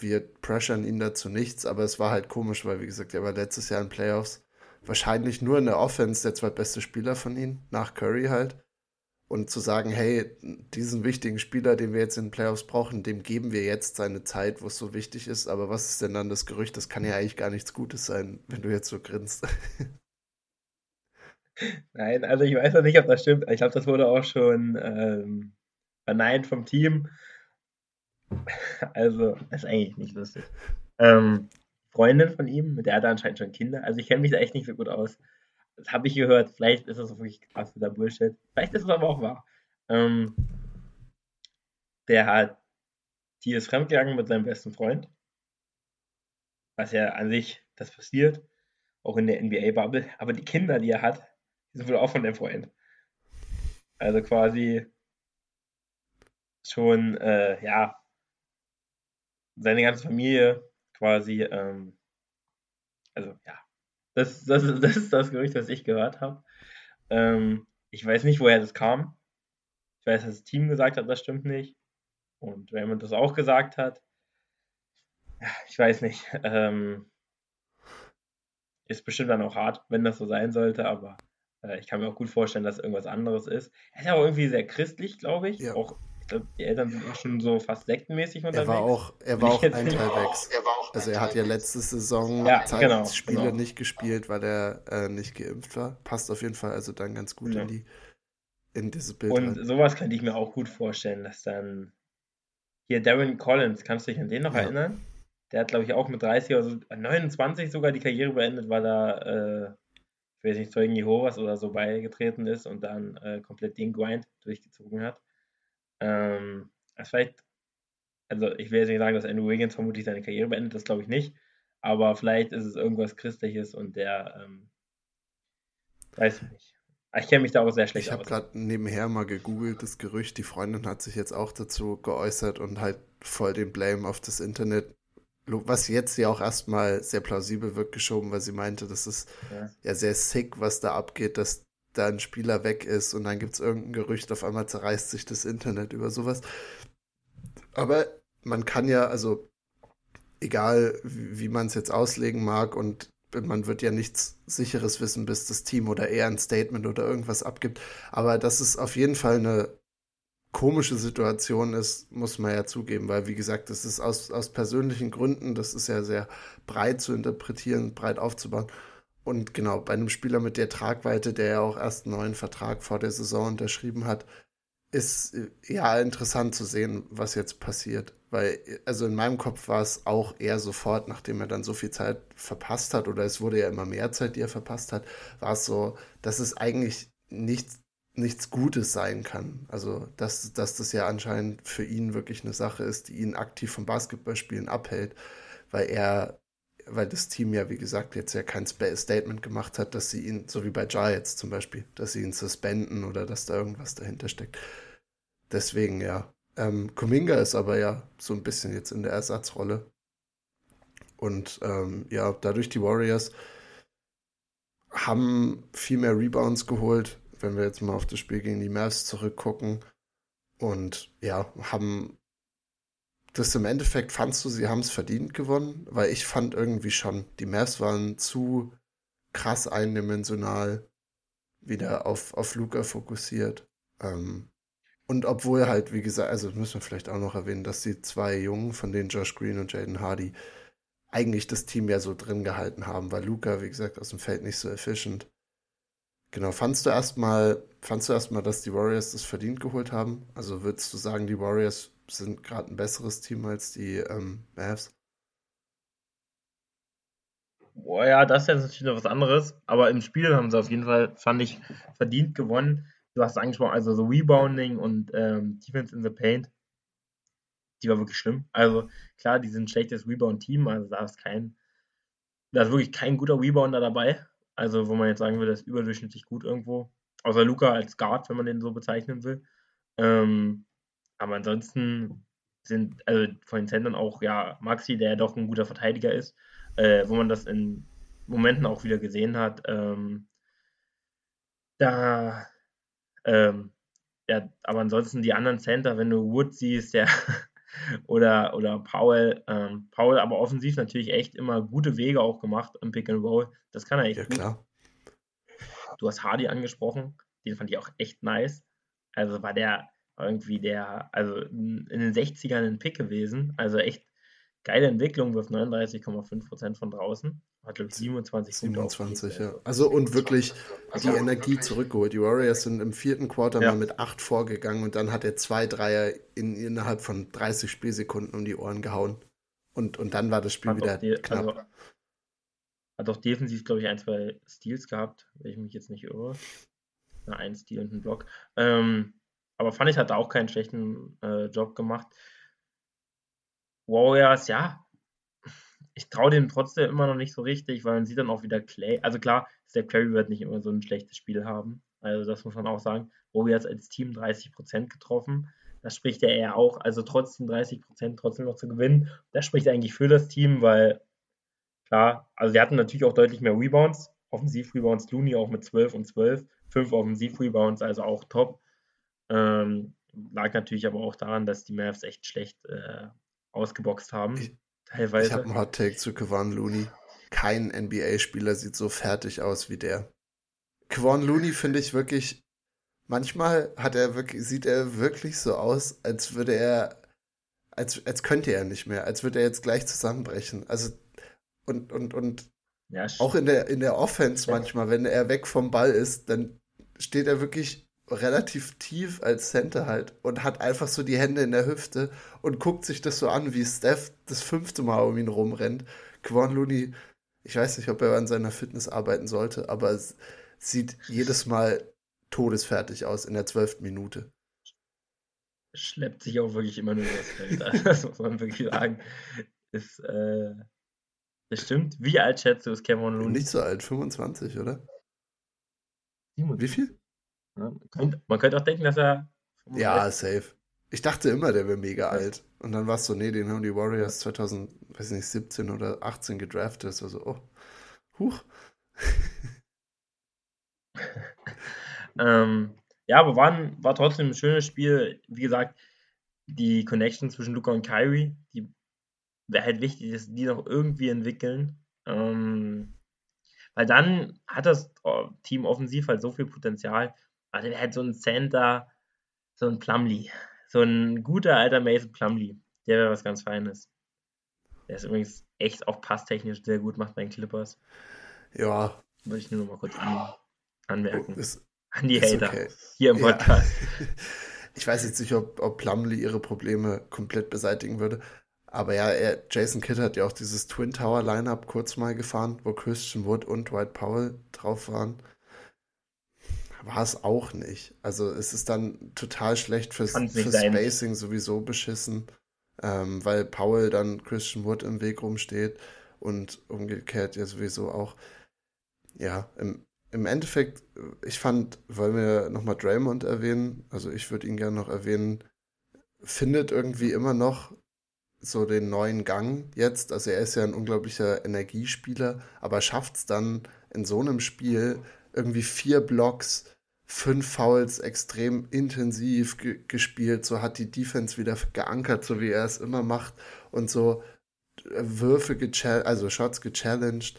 wir pressern ihn dazu nichts, aber es war halt komisch, weil, wie gesagt, er war letztes Jahr in Playoffs wahrscheinlich nur in der Offense der zweitbeste Spieler von ihm, nach Curry halt. Und zu sagen, hey, diesen wichtigen Spieler, den wir jetzt in den Playoffs brauchen, dem geben wir jetzt seine Zeit, wo es so wichtig ist. Aber was ist denn dann das Gerücht? Das kann ja eigentlich gar nichts Gutes sein, wenn du jetzt so grinst. Nein, also ich weiß noch nicht, ob das stimmt. Ich glaube, das wurde auch schon ähm, verneint vom Team. Also, das ist eigentlich nicht lustig. Ähm, Freundin von ihm, mit der hat er anscheinend schon Kinder. Also ich kenne mich da echt nicht so gut aus. Das habe ich gehört. Vielleicht ist das wirklich krass wieder Bullshit. Vielleicht ist es aber auch wahr. Ähm, der hat, die ist fremdgegangen mit seinem besten Freund. Was ja an sich, das passiert. Auch in der NBA-Bubble. Aber die Kinder, die er hat, sind wohl auch von dem Freund. Also quasi schon, äh, ja, seine ganze Familie quasi, ähm, also ja, das, das, ist, das ist das Gerücht, das ich gehört habe. Ähm, ich weiß nicht, woher das kam. Ich weiß, dass das Team gesagt hat, das stimmt nicht. Und Raymond das auch gesagt hat. Ja, ich weiß nicht. Ähm, ist bestimmt dann auch hart, wenn das so sein sollte, aber äh, ich kann mir auch gut vorstellen, dass irgendwas anderes ist. Er ist ja auch irgendwie sehr christlich, glaube ich. Ja. Auch ich glaube, die Eltern sind auch schon so fast sektenmäßig unterwegs. Er war auch, er war auch ein Teil weg. Also er hat ja letzte Saison ja, genau, Spiele genau. nicht gespielt, weil er äh, nicht geimpft war. Passt auf jeden Fall also dann ganz gut ja. in die in dieses Bild. Und rein. sowas könnte ich mir auch gut vorstellen, dass dann hier Darren Collins, kannst du dich an den noch ja. erinnern? Der hat, glaube ich, auch mit 30 oder so, 29 sogar die Karriere beendet, weil er, äh, ich weiß nicht, Zeugen Jehovas oder so beigetreten ist und dann äh, komplett den Grind durchgezogen hat. Ähm, vielleicht, also ich will jetzt nicht sagen, dass Andrew Wiggins vermutlich seine Karriere beendet, das glaube ich nicht. Aber vielleicht ist es irgendwas Christliches und der, ähm, weiß ich nicht. Ich kenne mich da auch sehr schlecht ich aus. Ich habe gerade nebenher mal gegoogelt, das Gerücht, die Freundin hat sich jetzt auch dazu geäußert und halt voll den Blame auf das Internet, was jetzt ja auch erstmal sehr plausibel wird, geschoben, weil sie meinte, das ist ja. ja sehr sick, was da abgeht, dass da ein Spieler weg ist und dann gibt es irgendein Gerücht, auf einmal zerreißt sich das Internet über sowas. Aber man kann ja, also egal wie, man es jetzt auslegen mag und man wird ja nichts Sicheres wissen, bis das Team oder er ein Statement oder irgendwas abgibt. Aber dass es auf jeden Fall eine komische Situation ist, muss man ja zugeben, weil wie gesagt, das ist aus, aus persönlichen Gründen, das ist ja sehr breit zu interpretieren, breit aufzubauen. Und genau, bei einem Spieler mit der Tragweite, der ja auch erst einen neuen Vertrag vor der Saison unterschrieben hat, ist äh, ja interessant zu sehen, was jetzt passiert. Weil, also in meinem Kopf war es auch eher sofort, nachdem er dann so viel Zeit verpasst hat, oder es wurde ja immer mehr Zeit, die er verpasst hat, war es so, dass es eigentlich nichts, nichts Gutes sein kann. Also, dass, dass das ja anscheinend für ihn wirklich eine Sache ist, die ihn aktiv vom Basketballspielen abhält, weil er, weil das Team ja, wie gesagt, jetzt ja kein Statement gemacht hat, dass sie ihn, so wie bei Ja jetzt zum Beispiel, dass sie ihn suspenden oder dass da irgendwas dahinter steckt. Deswegen ja. Ähm, Kuminga ist aber ja so ein bisschen jetzt in der Ersatzrolle. Und ähm, ja, dadurch die Warriors haben viel mehr Rebounds geholt, wenn wir jetzt mal auf das Spiel gegen die Mavs zurückgucken. Und ja, haben das im Endeffekt, fandst du, sie haben es verdient gewonnen? Weil ich fand irgendwie schon, die Mavs waren zu krass eindimensional wieder auf, auf Luca fokussiert. Ähm, und obwohl halt, wie gesagt, also müssen wir vielleicht auch noch erwähnen, dass die zwei Jungen, von denen Josh Green und Jaden Hardy, eigentlich das Team ja so drin gehalten haben, weil Luca, wie gesagt, aus dem Feld nicht so efficient. Genau, fandst du erstmal, fandst du erstmal, dass die Warriors das verdient geholt haben? Also würdest du sagen, die Warriors sind gerade ein besseres Team als die ähm, Mavs? Boah, ja, das ist jetzt natürlich noch was anderes, aber im Spiel haben sie auf jeden Fall, fand ich, verdient gewonnen du hast es angesprochen, also so Rebounding und ähm, Defense in the Paint, die war wirklich schlimm. Also klar, die sind ein schlechtes Rebound-Team, also da ist kein, da ist wirklich kein guter Rebounder dabei. Also wo man jetzt sagen würde, das ist überdurchschnittlich gut irgendwo. Außer Luca als Guard, wenn man den so bezeichnen will. Ähm, aber ansonsten sind, also von den Centern auch, ja, Maxi, der ja doch ein guter Verteidiger ist, äh, wo man das in Momenten auch wieder gesehen hat. Ähm, da ähm, ja, aber ansonsten die anderen Center, wenn du Wood siehst, ja, oder, oder Powell, ähm, Powell aber offensiv natürlich echt immer gute Wege auch gemacht im Pick and Roll. Das kann er echt. Ja, gut. klar. Du hast Hardy angesprochen, den fand ich auch echt nice. Also war der irgendwie der, also in den 60ern ein Pick gewesen. Also echt geile Entwicklung, wirft 39,5% von draußen. Hat, glaube ich, 27 27, ja. Also und wirklich die Energie zurückgeholt. Die Warriors sind im vierten Quarter ja. mal mit 8 vorgegangen und dann hat er zwei Dreier in, innerhalb von 30 Spielsekunden um die Ohren gehauen. Und, und dann war das Spiel hat wieder die, knapp. Also, hat auch defensiv, glaube ich, ein, zwei Steals gehabt, wenn ich mich jetzt nicht irre. Na, ein Steal und ein Block. Ähm, aber fand ich, hat da auch keinen schlechten äh, Job gemacht. Warriors, ja, ich traue dem trotzdem immer noch nicht so richtig, weil man sieht dann auch wieder Clay. Also klar, Steph Curry wird nicht immer so ein schlechtes Spiel haben. Also das muss man auch sagen. Warriors als Team 30% getroffen. Das spricht ja eher auch, also trotzdem 30% trotzdem noch zu gewinnen. Das spricht eigentlich für das Team, weil klar, also wir hatten natürlich auch deutlich mehr Rebounds. Offensiv-Rebounds Looney auch mit 12 und 12. 5 Offensiv-Rebounds, also auch top. Ähm, lag natürlich aber auch daran, dass die Mavs echt schlecht äh, ausgeboxt haben. Ich, teilweise. Ich habe einen Hot Take zu Kevon Looney. Kein NBA-Spieler sieht so fertig aus wie der. Kevon Looney finde ich wirklich. Manchmal hat er wirklich, sieht er wirklich so aus, als würde er, als, als könnte er nicht mehr, als würde er jetzt gleich zusammenbrechen. Also, und, und, und ja, auch in der, in der Offense manchmal, wenn er weg vom Ball ist, dann steht er wirklich relativ tief als Center halt und hat einfach so die Hände in der Hüfte und guckt sich das so an, wie Steph das fünfte Mal um ihn rumrennt. Quan Looney, ich weiß nicht, ob er an seiner Fitness arbeiten sollte, aber es sieht jedes Mal todesfertig aus in der zwölften Minute. Schleppt sich auch wirklich immer nur das Feld. das muss man wirklich sagen. Ist, äh, das stimmt. Wie alt schätzt du es, Cameron Looney? Nicht so alt, 25, oder? 27. Wie viel? Man, könnte, man, könnte, auch denken, dass er. Ja, safe. Ich dachte immer, der wäre mega ja. alt. Und dann war es so, nee, den haben die Warriors 2017 oder 18 gedraftet. Das war so, oh, huch. ähm, ja, aber war, ein, war trotzdem ein schönes Spiel. Wie gesagt, die Connection zwischen Luca und Kyrie, die wäre halt wichtig, dass die noch irgendwie entwickeln. Ähm, Weil dann hat das oh, Team offensiv halt so viel Potenzial. Also der hat so ein Center, so ein Plumlee. So ein guter alter Mason Plumlee. Der wäre was ganz Feines. Der ist übrigens echt auch passtechnisch sehr gut, macht bei den Clippers. Ja. Würde ich nur noch mal kurz an, anmerken. Ist, an die Hater okay. hier im Podcast. Ja. Ich weiß jetzt nicht, ob, ob Plumlee ihre Probleme komplett beseitigen würde. Aber ja, er, Jason Kidd hat ja auch dieses Twin Tower Lineup kurz mal gefahren, wo Christian Wood und Dwight Powell drauf waren. War es auch nicht. Also es ist dann total schlecht fürs, fürs. Spacing sowieso beschissen, ähm, weil Powell dann Christian Wood im Weg rumsteht und umgekehrt ja sowieso auch. Ja, im, im Endeffekt, ich fand, wollen wir nochmal Draymond erwähnen, also ich würde ihn gerne noch erwähnen, findet irgendwie immer noch so den neuen Gang jetzt. Also er ist ja ein unglaublicher Energiespieler, aber schafft es dann in so einem Spiel irgendwie vier Blocks, fünf Fouls extrem intensiv ge gespielt, so hat die Defense wieder geankert, so wie er es immer macht und so Würfe gechallenged, also Shots gechallenged,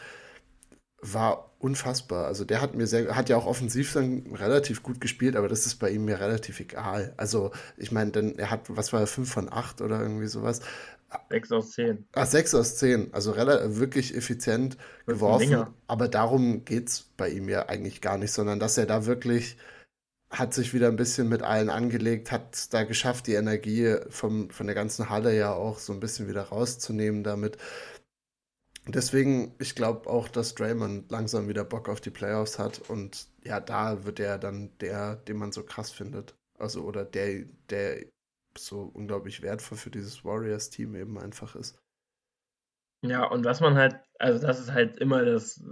war unfassbar. Also der hat mir sehr, hat ja auch offensiv dann relativ gut gespielt, aber das ist bei ihm mir relativ egal. Also ich meine, denn er hat, was war er, 5 von 8 oder irgendwie sowas. 6 aus 10. Ah, 6 aus 10, also wirklich effizient Mit geworfen. Aber darum geht es bei ihm ja eigentlich gar nicht, sondern dass er da wirklich hat sich wieder ein bisschen mit allen angelegt, hat da geschafft, die Energie vom, von der ganzen Halle ja auch so ein bisschen wieder rauszunehmen damit. Deswegen, ich glaube auch, dass Draymond langsam wieder Bock auf die Playoffs hat und ja, da wird er dann der, den man so krass findet. Also, oder der, der so unglaublich wertvoll für dieses Warriors-Team eben einfach ist. Ja, und was man halt, also das ist halt immer das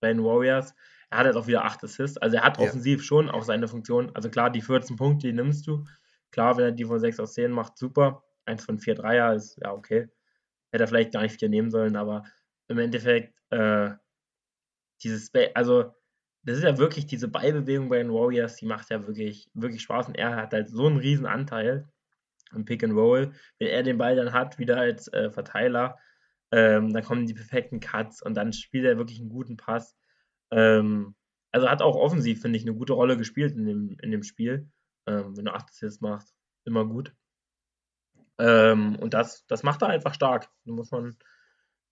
bei den Warriors, er hat jetzt auch wieder 8 Assists, also er hat Ja. offensiv schon auch seine Funktion, also klar, die 14 Punkte, die nimmst du, klar, wenn er die von 6 aus 10 macht, super, 1 von 4 Dreier ist, ja, okay, hätte er vielleicht gar nicht 4 nehmen sollen, aber im Endeffekt, äh, dieses, also das ist ja wirklich diese Ballbewegung bei den Warriors, die macht ja wirklich, wirklich Spaß und er hat halt so einen riesen Anteil im Pick and Roll, wenn er den Ball dann hat, wieder als äh, Verteiler, ähm, dann kommen die perfekten Cuts und dann spielt er wirklich einen guten Pass. Ähm, also hat auch offensiv, finde ich, eine gute Rolle gespielt in dem, in dem Spiel. Ähm, wenn er 8 Assists macht, immer gut. Ähm, und das, das macht er einfach stark. Muss man,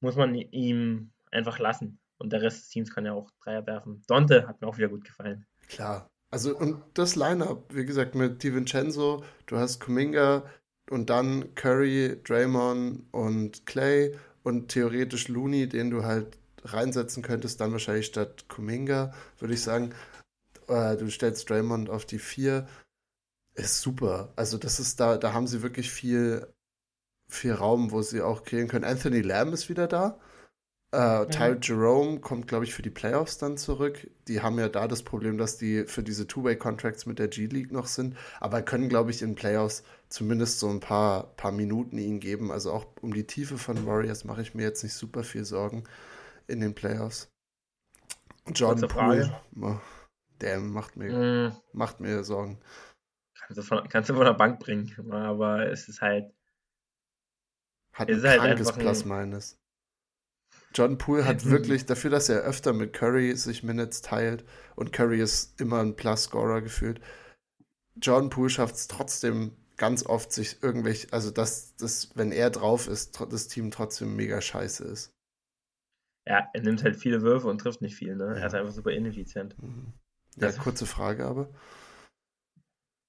muss man ihm einfach lassen. Und der Rest des Teams kann ja auch Dreier werfen. Dante hat mir auch wieder gut gefallen. Klar. Also, und das Line-Up, wie gesagt, mit DiVincenzo, du hast Kuminga und dann Curry, Draymond und Clay und theoretisch Looney, den du halt reinsetzen könntest, dann wahrscheinlich statt Kuminga, würde ich sagen. Äh, du stellst Draymond auf die vier. Ist super. Also, das ist da, da haben sie wirklich viel, viel Raum, wo sie auch kreieren können. Anthony Lamb ist wieder da. Äh, Ty Jerome kommt, glaube ich, für die Playoffs dann zurück. Die haben ja da das Problem, dass die für diese Two-Way-Contracts mit der G-League noch sind, aber können, glaube ich, in Playoffs zumindest so ein paar, paar Minuten ihnen geben. Also auch um die Tiefe von Warriors mache ich mir jetzt nicht super viel Sorgen in den Playoffs. Jordan. Poole, oh, der macht mir, Mm, macht mir Sorgen. kannst, du von, kannst du von der Bank bringen, aber es ist halt, Hat Es ein ist halt krankes ein- Plus-Minus. Jordan Poole hat Mhm. wirklich, dafür, dass er öfter mit Curry sich Minutes teilt und Curry ist immer ein Plus-Scorer gefühlt, Jordan Poole schafft es trotzdem ganz oft, sich irgendwelche, also dass, dass, wenn er drauf ist, das Team trotzdem mega scheiße ist. ja, er nimmt halt viele Würfe und trifft nicht viel, ne? Ja. Er ist einfach super ineffizient. Mhm. Ja, Das- kurze Frage aber.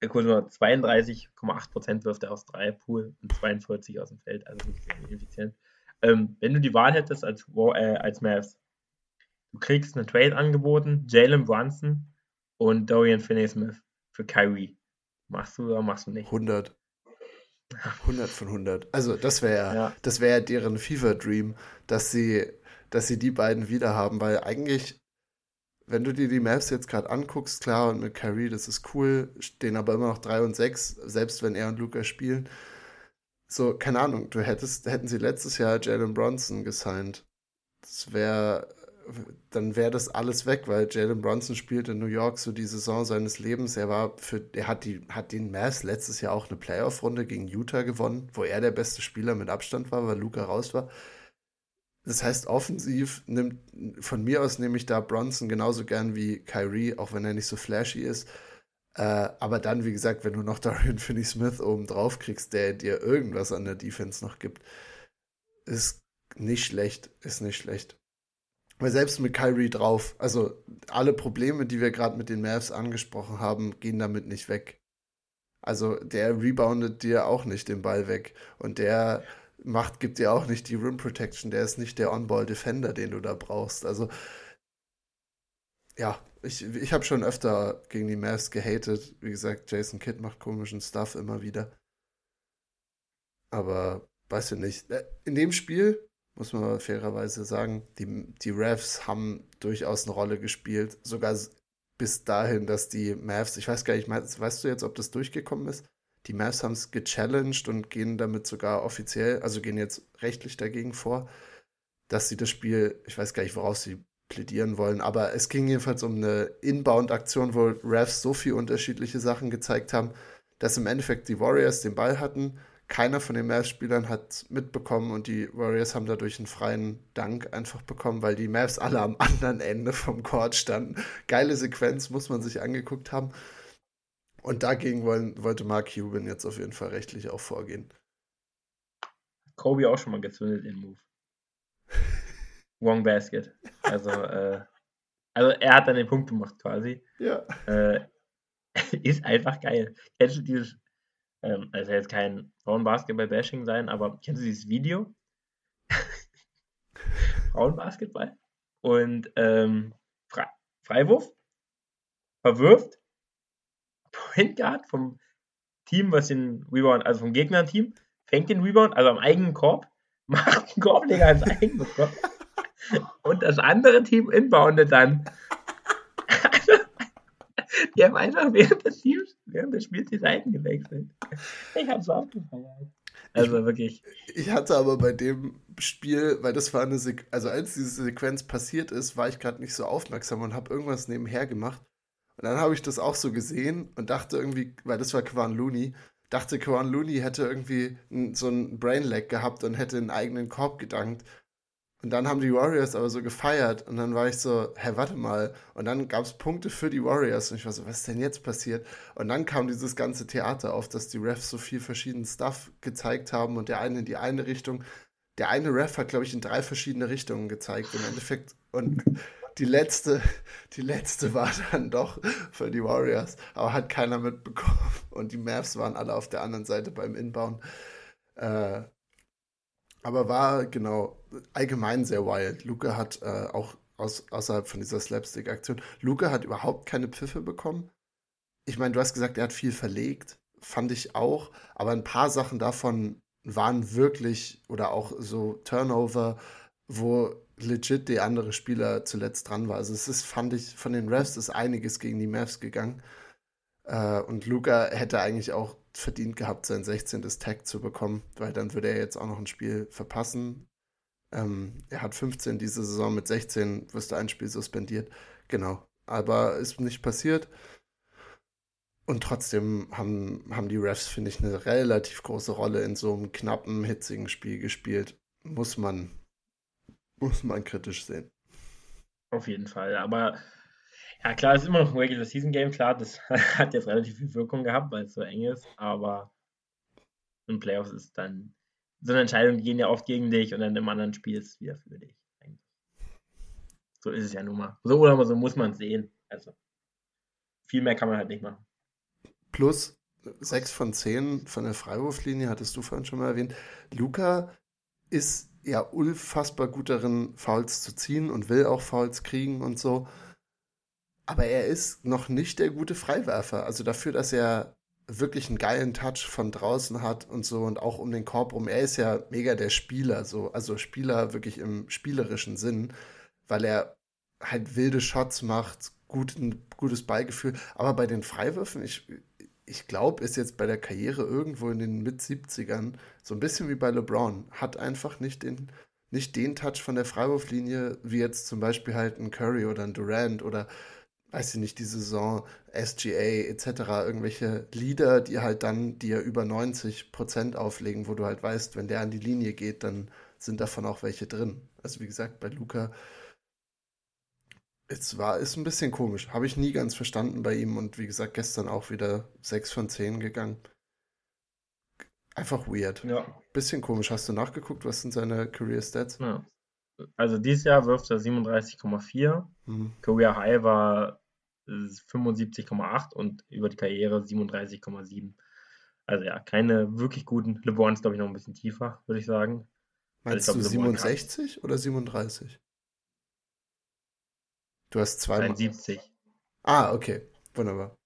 Er kurz mal 32,8% wirft er aus drei Pool und 42 aus dem Feld, also wirklich sehr ineffizient. Ähm, wenn du die Wahl hättest als, äh, als Mavs, du kriegst einen Trade angeboten, Jalen Brunson und Dorian Finney-Smith für Kyrie. Machst du oder machst du nicht? 100. 100 von 100. Also das wäre Ja. das wäre deren Fever-Dream, dass sie, dass sie die beiden wieder haben, weil eigentlich, wenn du dir die Mavs jetzt gerade anguckst, klar, und mit Kyrie, das ist cool, stehen aber immer noch 3 und 6, selbst wenn er und Luca spielen. So, keine Ahnung, du hättest, hätten sie letztes Jahr Jalen Bronson gesigned. Das wäre, dann wäre das alles weg, weil Jalen Bronson spielt in New York so die Saison seines Lebens. Er war für, er hat die, hat den Mavs letztes Jahr auch eine Playoff-Runde gegen Utah gewonnen, wo er der beste Spieler mit Abstand war, weil Luca raus war. Das heißt, offensiv nimmt, von mir aus nehme ich da Bronson genauso gern wie Kyrie, auch wenn er nicht so flashy ist. Äh, aber dann, wie gesagt, wenn du noch Dorian Finney-Smith oben drauf kriegst, der dir irgendwas an der Defense noch gibt, ist nicht schlecht, ist nicht schlecht. Weil selbst mit Kyrie drauf, also alle Probleme, die wir gerade mit den Mavs angesprochen haben, gehen damit nicht weg. Also der reboundet dir auch nicht den Ball weg und der macht, gibt dir auch nicht die Rim Protection, der ist nicht der On-Ball Defender, den du da brauchst. Also ja, ich, ich habe schon öfter gegen die Mavs gehatet. Wie gesagt, Jason Kidd macht komischen Stuff immer wieder. Aber weiß ich nicht. Äh, in dem Spiel, muss man fairerweise sagen, die, die Refs haben durchaus eine Rolle gespielt. Sogar bis dahin, dass die Mavs, ich weiß gar nicht, weißt du jetzt, ob das durchgekommen ist? Die Mavs haben es gechallenged und gehen damit sogar offiziell, also gehen jetzt rechtlich dagegen vor, dass sie das Spiel, ich weiß gar nicht, woraus sie plädieren wollen, aber es ging jedenfalls um eine Inbound-Aktion, wo Refs so viele unterschiedliche Sachen gezeigt haben, dass im Endeffekt die Warriors den Ball hatten. Keiner von den Mavs-Spielern hat mitbekommen und die Warriors haben dadurch einen freien Dank einfach bekommen, weil die Mavs alle am anderen Ende vom Court standen. Geile Sequenz, muss man sich angeguckt haben. Und dagegen wollen, wollte Mark Cuban jetzt auf jeden Fall rechtlich auch vorgehen. Kobe auch schon mal gezündet, den Move. Wrong Basket. Also, äh, also er hat dann den Punkt gemacht quasi. Ja. Äh, ist einfach geil. Kennst du dieses, ähm, also jetzt kein Frauenbasketball-Bashing sein, aber kennst du dieses Video? Frauenbasketball. Und ähm, Fre Freiwurf verwirft Point Guard vom Team, was den Rebound, also vom Gegner-Team, fängt den Rebound, also am eigenen Korb, macht einen Korbleger ans eigene Korb und das andere Team inboundet dann. die haben einfach während des Teams, während des Spiels die Seiten gewechselt. Ich hab's so aufgefeiert. Also ich, wirklich. Ich hatte aber bei dem Spiel, weil das war eine Sequenz, also als diese Sequenz passiert ist, war ich gerade nicht so aufmerksam und habe irgendwas nebenher gemacht. Und dann habe ich das auch so gesehen und dachte irgendwie, weil das war Quan Looney, dachte Quan Looney hätte irgendwie so ein Brainlag gehabt und hätte einen eigenen Korb gedankt. Und dann haben die Warriors aber so gefeiert und dann war ich so, hä, warte mal. Und dann gab es Punkte für die Warriors und ich war so, was ist denn jetzt passiert? Und dann kam dieses ganze Theater auf, dass die Refs so viel verschiedenen Stuff gezeigt haben und der eine in die eine Richtung. Der eine Ref hat, glaube ich, in drei verschiedene Richtungen gezeigt im Endeffekt. Und die letzte, die letzte war dann doch für die Warriors, aber hat keiner mitbekommen. Und die Mavs waren alle auf der anderen Seite beim Inbauen. Äh, aber war genau allgemein sehr wild. Luca hat äh, auch aus, außerhalb von dieser Slapstick-Aktion, Luca hat überhaupt keine Pfiffe bekommen. Ich meine, du hast gesagt, er hat viel verlegt. Fand ich auch. Aber ein paar Sachen davon waren wirklich oder auch so Turnover, wo legit der andere Spieler zuletzt dran war. Also es ist, fand ich, von den Refs ist einiges gegen die Mavs gegangen. Äh, und Luca hätte eigentlich auch verdient gehabt, sein 16. Tag zu bekommen, weil dann würde er jetzt auch noch ein Spiel verpassen. Ähm, er hat 15 diese Saison, mit 16 wirst du ein Spiel suspendiert. Genau. Aber ist nicht passiert. Und trotzdem haben, haben die Refs, finde ich, eine relativ große Rolle in so einem knappen, hitzigen Spiel gespielt. Muss man, muss man kritisch sehen. Auf jeden Fall. Aber ja, klar, es ist immer noch ein Regular Season Game, klar, das hat jetzt relativ viel Wirkung gehabt, weil es so eng ist, aber im Playoffs ist dann, so eine Entscheidung gehen ja oft gegen dich und dann im anderen Spiel ist es wieder für dich. So ist es ja nun mal. So oder so muss man es sehen. Also, viel mehr kann man halt nicht machen. Plus 6 von 10 von der Freiwurflinie, hattest du vorhin schon mal erwähnt. Luca ist ja unfassbar gut darin, Fouls zu ziehen und will auch Fouls kriegen und so. Aber er ist noch nicht der gute Freiwerfer. Also dafür, dass er wirklich einen geilen Touch von draußen hat und so und auch um den Korb rum. Er ist ja mega der Spieler, so, also Spieler wirklich im spielerischen Sinn, weil er halt wilde Shots macht, gut, ein gutes Beigefühl. Aber bei den Freiwürfen, ich, ich glaube, ist jetzt bei der Karriere irgendwo in den Mit-70ern so ein bisschen wie bei LeBron, hat einfach nicht den, nicht den Touch von der Freiwurflinie, wie jetzt zum Beispiel halt ein Curry oder ein Durant oder weiß ich nicht, die Saison, SGA etc., irgendwelche Lieder, die halt dann dir über 90 Prozent auflegen, wo du halt weißt, wenn der an die Linie geht, dann sind davon auch welche drin. Also wie gesagt, bei Luca, es war, ist ein bisschen komisch. Habe ich nie ganz verstanden bei ihm und wie gesagt, gestern auch wieder 6 von 10 gegangen. Einfach weird. Ja. Bisschen komisch. Hast du nachgeguckt, was sind seine Career Stats? ja. Also dieses Jahr wirft er 37,4. Hm. Career High war 75,8 und über die Karriere 37,7. Also ja, keine wirklich guten. LeBron ist, glaube ich, noch ein bisschen tiefer, würde ich sagen. Meinst Also du ich glaub, LeBron 67 oder 37? Du hast zweimal. 73. Ah, okay. Wunderbar.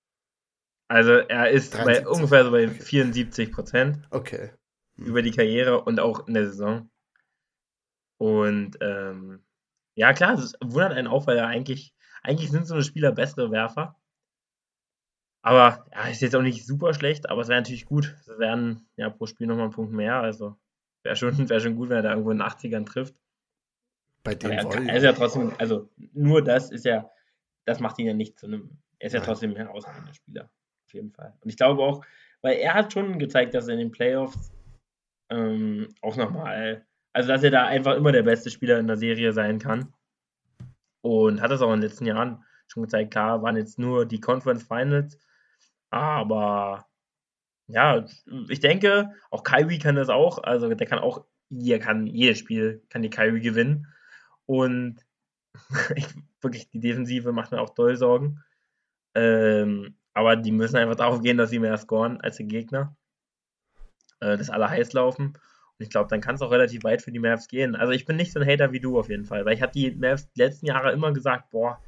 Also er ist bei 73. ungefähr so bei Okay. 74 Prozent Okay. Hm. über die Karriere und auch in der Saison. Und ähm, ja, klar, es wundert einen auch, weil er eigentlich, eigentlich sind so eine Spieler bessere Werfer. Aber ja, ist jetzt auch nicht super schlecht, aber es wäre natürlich gut. Es wären ja pro Spiel nochmal einen Punkt mehr. Also wäre schon, wär schon gut, wenn er da irgendwo in den 80ern trifft. Bei Aber dem er, Volume. er ist ja trotzdem, also nur das ist ja, das macht ihn ja nicht zu einem, er ist ja Nein. trotzdem ein herausragender Spieler. Auf jeden Fall. Und ich glaube auch, weil er hat schon gezeigt, dass er in den Playoffs ähm, auch nochmal, also dass er da einfach immer der beste Spieler in der Serie sein kann. Und hat das auch in den letzten Jahren schon gezeigt. Klar, waren jetzt nur die Conference Finals, aber ja, ich denke, auch Kyrie kann das auch. Also der kann auch, der kann jedes Spiel, kann die Kyrie gewinnen. Und ich, wirklich, die Defensive macht mir auch doll Sorgen. Ähm, aber die müssen einfach darauf gehen, dass sie mehr scoren als der Gegner. Äh, dass alle heiß laufen. Ich glaube, dann kann es auch relativ weit für die Mavs gehen. Also ich bin nicht so ein Hater wie du auf jeden Fall, weil ich habe die Mavs die letzten Jahre immer gesagt, boah,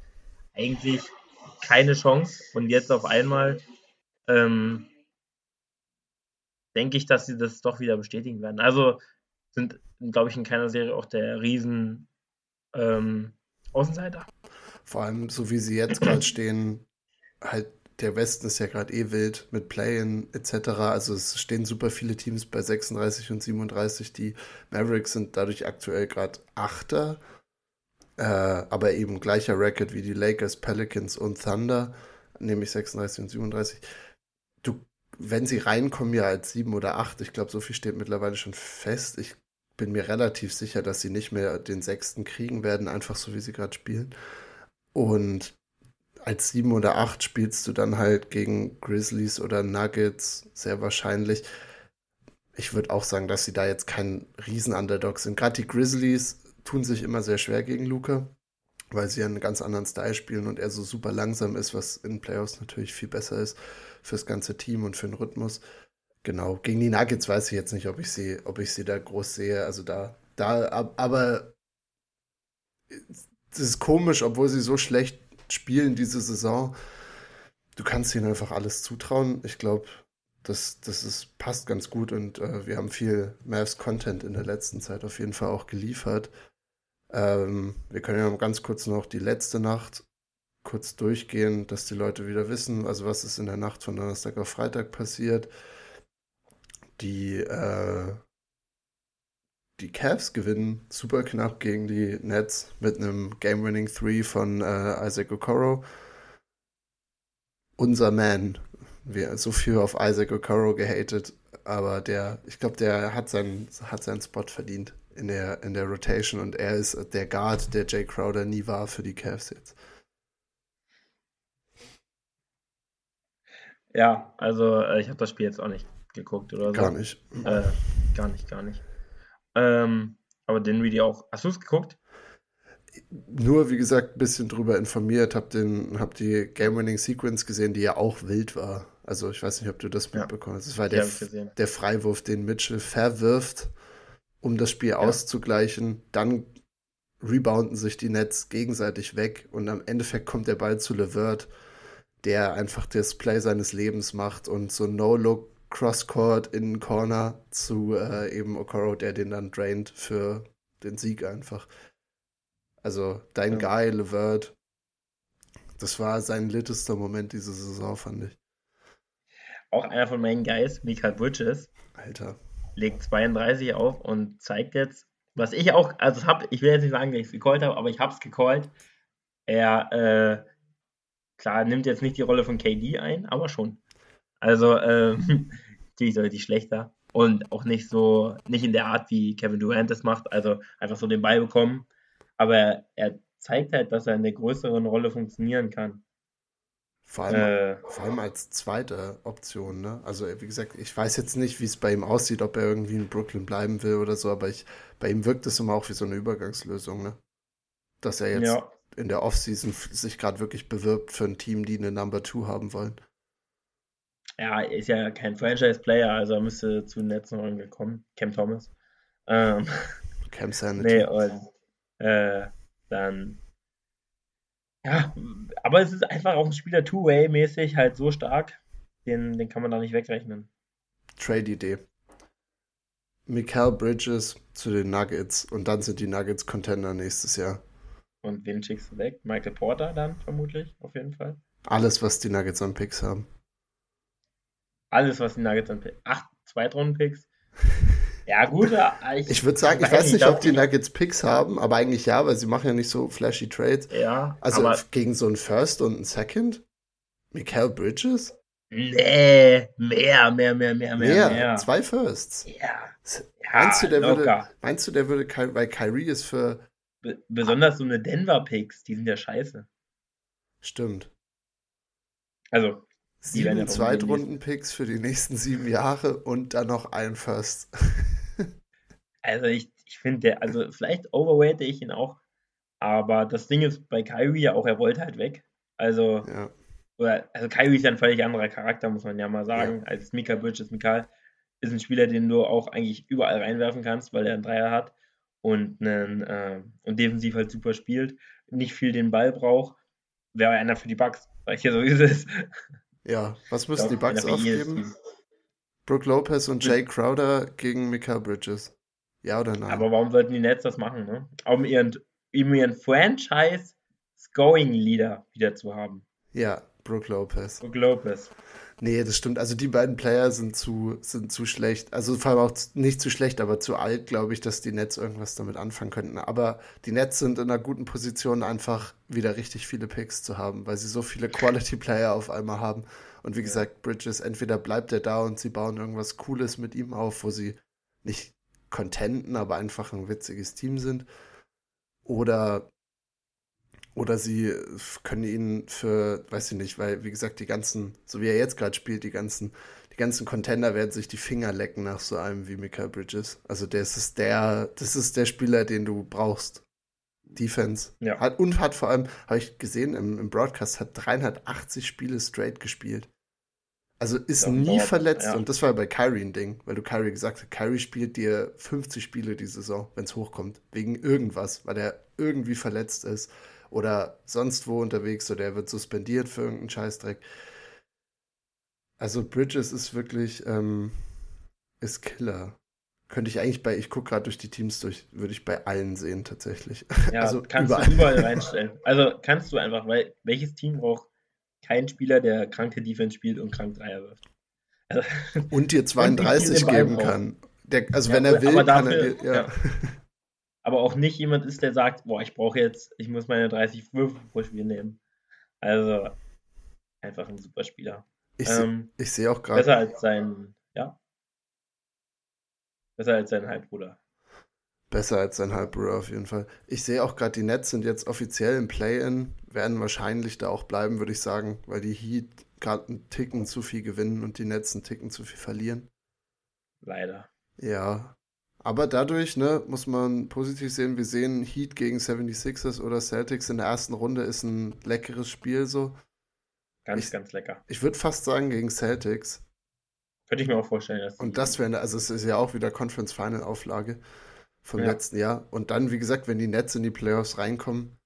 eigentlich keine Chance. Und jetzt auf einmal ähm, denke ich, dass sie das doch wieder bestätigen werden. Also sind, glaube ich, in keiner Serie auch der Riesen ähm, Außenseiter. Vor allem, so wie sie jetzt gerade stehen, halt der Westen ist ja gerade eh wild mit Play-In etc. Also es stehen super viele Teams bei 36 und 37. Die Mavericks sind dadurch aktuell gerade Achter, äh, aber eben gleicher Record wie die Lakers, Pelicans und Thunder, nämlich 36 und 37. Du, wenn sie reinkommen, ja als 7 oder 8, ich glaube, so viel steht mittlerweile schon fest. Ich bin mir relativ sicher, dass sie nicht mehr den sechsten kriegen werden, einfach so wie sie gerade spielen. Und als 7 oder 8 spielst du dann halt gegen Grizzlies oder Nuggets, sehr wahrscheinlich. Ich würde auch sagen, dass sie da jetzt kein Riesen-Underdog sind. Gerade die Grizzlies tun sich immer sehr schwer gegen Luca, weil sie einen ganz anderen Style spielen und er so super langsam ist, was in Playoffs natürlich viel besser ist fürs ganze Team und für den Rhythmus. Genau, gegen die Nuggets weiß ich jetzt nicht, ob ich sie, ob ich sie da groß sehe. Also da, da, aber es ist komisch, obwohl sie so schlecht spielen diese Saison. Du kannst ihnen einfach alles zutrauen. Ich glaube, das, das ist, passt ganz gut und äh, wir haben viel Mavs-Content in der letzten Zeit auf jeden Fall auch geliefert. Ähm, wir können ja ganz kurz noch die letzte Nacht kurz durchgehen, dass die Leute wieder wissen, also was ist in der Nacht von Donnerstag auf Freitag passiert. Die, äh, die Cavs gewinnen super knapp gegen die Nets mit einem Game-Winning 3 von äh, Isaac Okoro. Unser Man. Wir so viel auf Isaac Okoro gehatet, aber der, ich glaube, der hat seinen, hat seinen Spot verdient in der, in der Rotation und er ist der Guard, der Jay Crowder nie war für die Cavs jetzt. Ja, also äh, ich habe das Spiel jetzt auch nicht geguckt oder so. Gar nicht. Äh, gar nicht, gar nicht. Ähm, aber den Video auch. Hast du es geguckt? Nur, wie gesagt, ein bisschen drüber informiert, hab, den, hab die Game-Winning-Sequence gesehen, die ja auch wild war. Also ich weiß nicht, ob du das mitbekommen hast. Es war der, der Freiwurf, den Mitchell verwirft, um das Spiel Ja. auszugleichen. Dann rebounden sich die Nets gegenseitig weg und am Endeffekt kommt der Ball zu LeVert, der einfach das Play seines Lebens macht und so No-Look Crosscourt in Corner zu äh, eben Okoro, der den dann draint für den Sieg einfach. Also dein Ja. Guy, LeVert, das war sein littester Moment diese Saison, fand ich. Auch einer von meinen Guys, Michael Bridges, Alter. legt 32 auf und zeigt jetzt, was ich auch, also hab, ich will jetzt nicht sagen, dass ich es gecallt habe, aber ich habe es gecallt. Er, äh, klar, nimmt jetzt nicht die Rolle von KD ein, aber schon. Also, ähm, natürlich deutlich schlechter. und auch nicht so, nicht in der Art, wie Kevin Durant das macht, also einfach so den Ball bekommen. Aber er zeigt halt, dass er in der größeren Rolle funktionieren kann. Vor allem, äh, vor allem als zweite Option, ne? Also, wie gesagt, ich weiß jetzt nicht, wie es bei ihm aussieht, ob er irgendwie in Brooklyn bleiben will oder so, aber ich, bei ihm wirkt es immer auch wie so eine Übergangslösung, ne? Dass er jetzt ja. in der Offseason sich gerade wirklich bewirbt für ein Team, die eine Number Two haben wollen. Ja, er ist ja kein Franchise-Player, also er müsste zu den letzten Runden kommen. Cam Thomas. Ähm, Cam Sanity. Nee, und äh, dann ja, aber es ist einfach auch ein Spieler Two-Way-mäßig halt so stark, den, den kann man da nicht wegrechnen. Trade-Idee. Mikael Bridges zu den Nuggets und dann sind die Nuggets Contender nächstes Jahr. Und wen schickst du weg? Michael Porter dann vermutlich, auf jeden Fall. Alles, was die Nuggets an Picks haben. Alles, was die Nuggets an Picks. Acht Zweitrunden-Picks. Ja, gut. Ich, ich würde sagen, ich weiß nicht, ob die Nuggets Picks haben, aber eigentlich ja, weil sie machen ja nicht so flashy Trades. Ja. Also gegen so einen First und einen Second? Mikael Bridges? Nee, mehr, mehr, mehr, mehr, mehr. Mehr, zwei Firsts. Ja. Meinst, du, der würde, meinst du, der würde, weil Kyrie ist für. Be besonders so eine Denver-Picks, die sind ja scheiße. Stimmt. Also, sieben Zweitrunden-Picks für die nächsten sieben Jahre und dann noch ein First. Also ich, ich finde, also vielleicht overweighte ich ihn auch, aber das Ding ist bei Kyrie ja auch, er wollte halt weg. Also, ja. oder, also Kyrie ist ja ein völlig anderer Charakter, muss man ja mal sagen, ja. als Mika Bridges. Mika ist ein Spieler, den du auch eigentlich überall reinwerfen kannst, weil er einen Dreier hat und, einen, äh, und defensiv halt super spielt, nicht viel den Ball braucht. Wäre einer für die Bugs, weil ich hier so ist es. Ja, was müssen die Bugs aufgeben? Brooke Lopez und Jay Crowder gegen Mika Bridges. Ja oder nein? Aber warum sollten die Nets das machen, ne? Um ihren, um ihren Franchise-Scoring-Leader wieder zu haben. Ja, Brooke Lopez. Brooke Lopez. Nee, das stimmt. Also die beiden Player sind zu, sind zu schlecht. Also vor allem auch nicht zu schlecht, aber zu alt, glaube ich, dass die Nets irgendwas damit anfangen könnten. Aber die Nets sind in einer guten Position, einfach wieder richtig viele Picks zu haben, weil sie so viele Quality Player auf einmal haben. Und wie gesagt, Bridges, entweder bleibt er da und sie bauen irgendwas Cooles mit ihm auf, wo sie nicht contenten, aber einfach ein witziges Team sind. Oder, oder sie können ihn für, weiß ich nicht, weil, wie gesagt, die ganzen, so wie er jetzt gerade spielt, die ganzen, die ganzen Contender werden sich die Finger lecken nach so einem wie Michael Bridges. Also das ist der, das ist der Spieler, den du brauchst. Defense. Ja. Hat, und hat vor allem, habe ich gesehen im, im Broadcast, hat 380 Spiele straight gespielt. Also ist ja, nie verletzt ja. und das war bei Kyrie ein Ding, weil du Kyrie gesagt hast, Kyrie spielt dir 50 Spiele die Saison, wenn es hochkommt, wegen irgendwas, weil er irgendwie verletzt ist oder sonst wo unterwegs oder er wird suspendiert für irgendeinen Scheißdreck. Also Bridges ist wirklich, ähm, ist Killer. Könnte ich eigentlich bei, ich gucke gerade durch die Teams durch, würde ich bei allen sehen tatsächlich. Ja, also kannst überall. du überall reinstellen. Also kannst du einfach, weil welches Team braucht kein Spieler, der kranke Defense spielt und krank Dreier wirft. Also, und dir 32 und geben kann. Der, also ja, wenn er will, dafür, kann er dir, ja. ja. Aber auch nicht jemand ist, der sagt, boah, ich brauche jetzt, ich muss meine 30 Würfe pro Spiel nehmen. Also einfach ein super Spieler. Ich, ähm, ich sehe auch gerade. Besser als sein, ja. Besser als sein Halbbruder. Besser als sein Halbbruder auf jeden Fall. Ich sehe auch gerade, die Nets sind jetzt offiziell im Play-In, werden wahrscheinlich da auch bleiben, würde ich sagen, weil die Heat gerade einen Ticken zu viel gewinnen und die Nets einen Ticken zu viel verlieren. Leider. Ja. Aber dadurch, ne, muss man positiv sehen, wir sehen Heat gegen 76ers oder Celtics in der ersten Runde ist ein leckeres Spiel so. Ganz, ich, ganz lecker. Ich würde fast sagen gegen Celtics. Könnte ich mir auch vorstellen. Dass und das wäre, also es ist ja auch wieder Conference Final Auflage vom ja. letzten Jahr. Und dann, wie gesagt, wenn die Nets in die Playoffs reinkommen,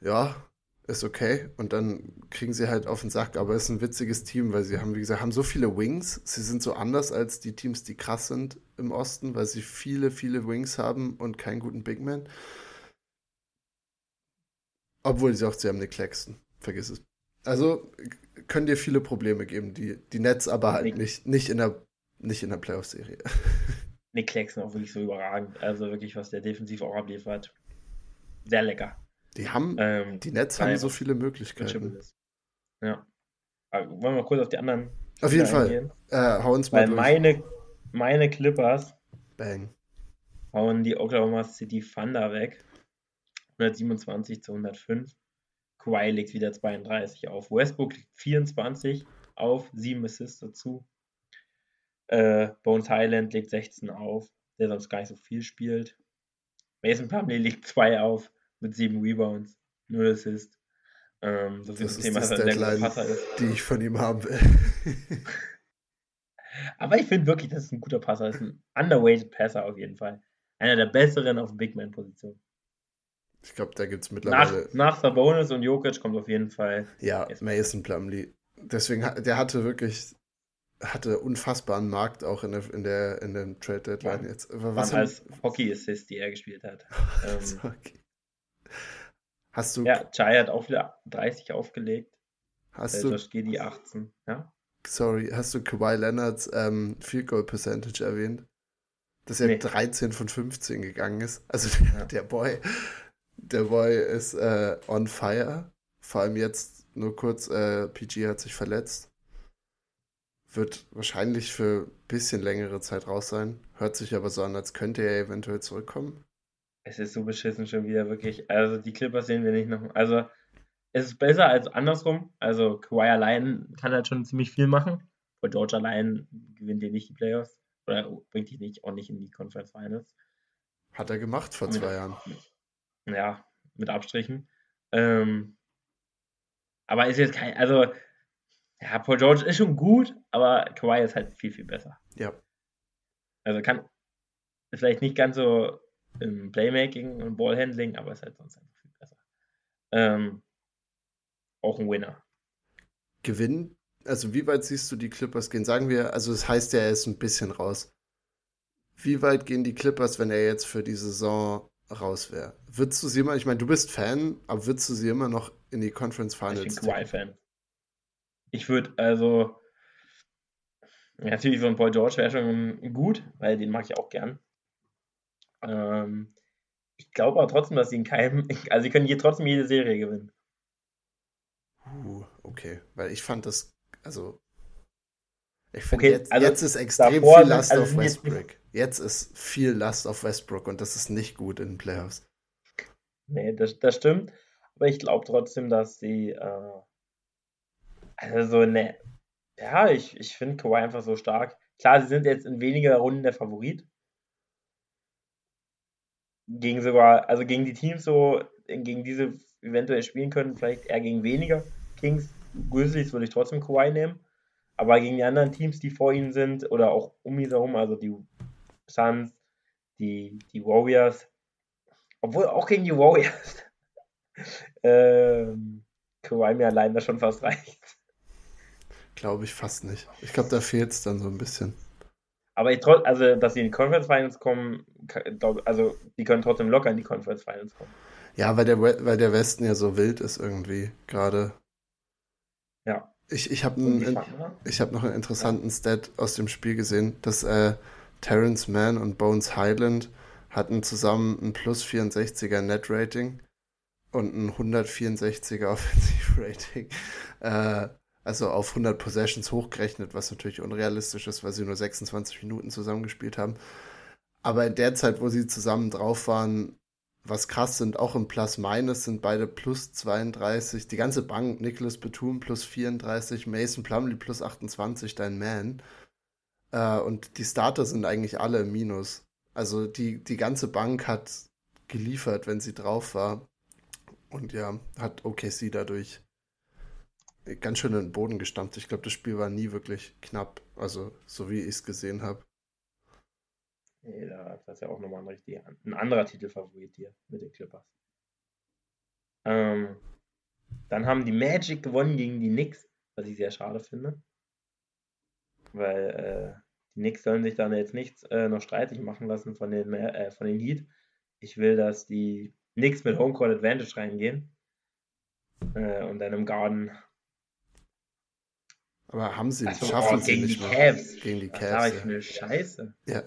ja, ist okay. Und dann kriegen sie halt auf den Sack. Aber es ist ein witziges Team, weil sie haben, wie gesagt, haben so viele Wings. Sie sind so anders als die Teams, die krass sind im Osten, weil sie viele, viele Wings haben und keinen guten Big Man. Obwohl sie auch, sie haben eine Claxton. Vergiss es. Also können dir viele Probleme geben, die, die Nets aber halt nicht, nicht in der, nicht in der Playoff-Serie. Nick Claxton auch wirklich so überragend. Also wirklich, was der defensiv auch abliefert. Sehr lecker. Die haben, ähm, die Nets haben so viele Möglichkeiten. Ja. Aber wollen wir mal kurz auf die anderen. Auf jeden Fall. Äh, hau uns mal Weil durch. meine meine Clippers Bang. hauen die Oklahoma City Thunder weg. 127 zu 105. Kawhi legt wieder 32 auf. Westbrook liegt 24 auf, 7 Assists dazu. Äh, Bones Highland legt 16 auf, der sonst gar nicht so viel spielt. Mason Plumlee legt 2 auf mit 7 Rebounds, 0 Assists. Ähm, Das zum ist Thema, die dass er ein sehr Passer ist. die ich von ihm haben will. Aber ich finde wirklich, das ist ein guter Passer. Das ist ein underweighted Passer auf jeden Fall. Einer der besseren auf Big Man Position. ich glaube, da gibt es Nach, mittlerweile. nach Sabonis und Jokic kommt auf jeden Fall. ja, Mason Plumlee. Deswegen, der hatte wirklich, hatte unfassbaren Markt auch in der, in der, in den Trade Deadline Ja. jetzt. Was haben- als Hockey-Assist, die er gespielt hat. Ähm. Hast du, ja, Chai hat auch wieder 30 aufgelegt. hast Äh, du, Josh Giddey 18. Ja? sorry, hast du Kawhi Leonards ähm, Field Goal Percentage erwähnt? Dass er Nee. 13 von 15 gegangen ist. Also der, Ja. der Boy, der Boy ist äh, on fire. Vor allem jetzt nur kurz, äh, PG hat sich verletzt. Wird wahrscheinlich für ein bisschen längere Zeit raus sein. Hört sich aber so an, als könnte er eventuell zurückkommen. Es ist so beschissen schon wieder, wirklich. Also die Clippers sehen wir nicht noch. Also es ist besser als andersrum. Also Kawhi allein kann halt schon ziemlich viel machen. Paul George allein gewinnt dir nicht die Playoffs. Oder bringt dich nicht auch nicht in die Conference Finals. Hat er gemacht vor Mit- zwei Jahren. Ja, mit Abstrichen. Ähm, aber ist jetzt kein, also ja, Paul George ist schon gut, aber Kawhi ist halt viel, viel besser. Ja. Also kann vielleicht nicht ganz so im Playmaking und Ballhandling, aber ist halt sonst einfach viel besser. Ähm, auch ein Winner. Gewinn, also wie weit siehst du die Clippers gehen? Sagen wir, also es heißt ja, er ist ein bisschen raus. Wie weit gehen die Clippers, wenn er jetzt für die Saison raus wäre? Würdest du sie immer, ich meine, du bist Fan, aber würdest du sie immer noch in die Conference Ich Finals bin Kawhi-Fan. Ich würde also natürlich von Paul George wäre schon gut, weil den mag ich auch gern. Ähm, ich glaube aber trotzdem, dass sie in keinem, also sie können hier trotzdem jede Serie gewinnen. Uh, okay, weil ich fand das, also ich finde Okay, jetzt, also jetzt ist extrem davor viel Last also auf Westbrook. Jetzt ist viel Last auf Westbrook und das ist nicht gut in den Playoffs. Nee, das, das stimmt. Aber ich glaube trotzdem, dass sie, äh, also so eine, ja, ich, ich finde Kawhi einfach so stark. Klar, sie sind jetzt in weniger Runden der Favorit. Gegen sogar, also gegen die Teams so, gegen diese eventuell spielen können, vielleicht eher gegen weniger Kings. Grizzlies würde ich trotzdem Kawhi nehmen. Aber gegen die anderen Teams, die vor ihnen sind, oder auch um ihn herum, also die Suns, die, die Warriors, obwohl auch gegen die Warriors, ähm, Kawhi mir allein da schon fast reicht. Glaube ich fast nicht. Ich glaube, da fehlt es dann so ein bisschen. Aber ich also, dass sie in die Conference Finals kommen, also, die können trotzdem locker in die Conference Finals kommen. Ja, weil der, We- weil der Westen ja so wild ist irgendwie gerade. Ja. Ich, ich habe ich hab noch einen interessanten Stat aus dem Spiel gesehen, dass äh, Terrence Mann und Bones Highland hatten zusammen ein plus 64er Net Rating und ein 164er Offensivrating. Äh, also auf 100 Possessions hochgerechnet, was natürlich unrealistisch ist, weil sie nur 26 Minuten zusammengespielt haben. Aber in der Zeit, wo sie zusammen drauf waren, was krass sind, auch im Plus-Minus sind beide plus 32. Die ganze Bank, Nicholas Batum plus 34, Mason Plumlee plus 28, dein Man. Äh, und die Starter sind eigentlich alle im Minus. Also die, die ganze Bank hat geliefert, wenn sie drauf war. Und ja, hat OKC dadurch ganz schön in den Boden gestampft. Ich glaube, das Spiel war nie wirklich knapp. Also, so wie ich es gesehen habe. Nee, da das ist ja auch nochmal ein, richtig, ein anderer Titelfavorit hier mit den Clippers. Ähm, dann haben die Magic gewonnen gegen die Knicks, was ich sehr schade finde. Weil äh, die Knicks sollen sich dann jetzt nichts äh, noch streitig machen lassen von den, äh, von den Heat. Ich will, dass die Knicks mit Homecourt Advantage reingehen. Äh, und dann im Garden. Aber haben sie, Ach so, schaffen oh, sie gegen nicht die. Cavs. Gegen die Cavs. sag ich ja. eine Scheiße? Ja.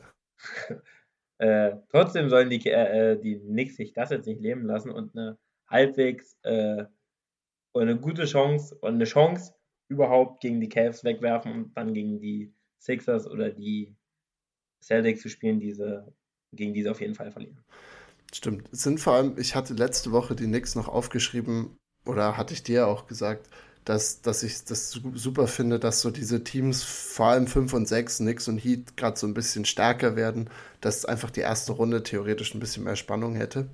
äh, trotzdem sollen die, äh, die Knicks sich das jetzt nicht leben lassen und eine halbwegs äh, eine gute Chance und eine Chance überhaupt gegen die Cavs wegwerfen und dann gegen die Sixers oder die Celtics zu spielen, diese, gegen diese auf jeden Fall verlieren. Stimmt. Es sind vor allem, ich hatte letzte Woche die Knicks noch aufgeschrieben, oder hatte ich dir auch gesagt, dass, dass ich das super finde, dass so diese Teams, vor allem 5 und 6, Knicks und Heat, gerade so ein bisschen stärker werden, dass einfach die erste Runde theoretisch ein bisschen mehr Spannung hätte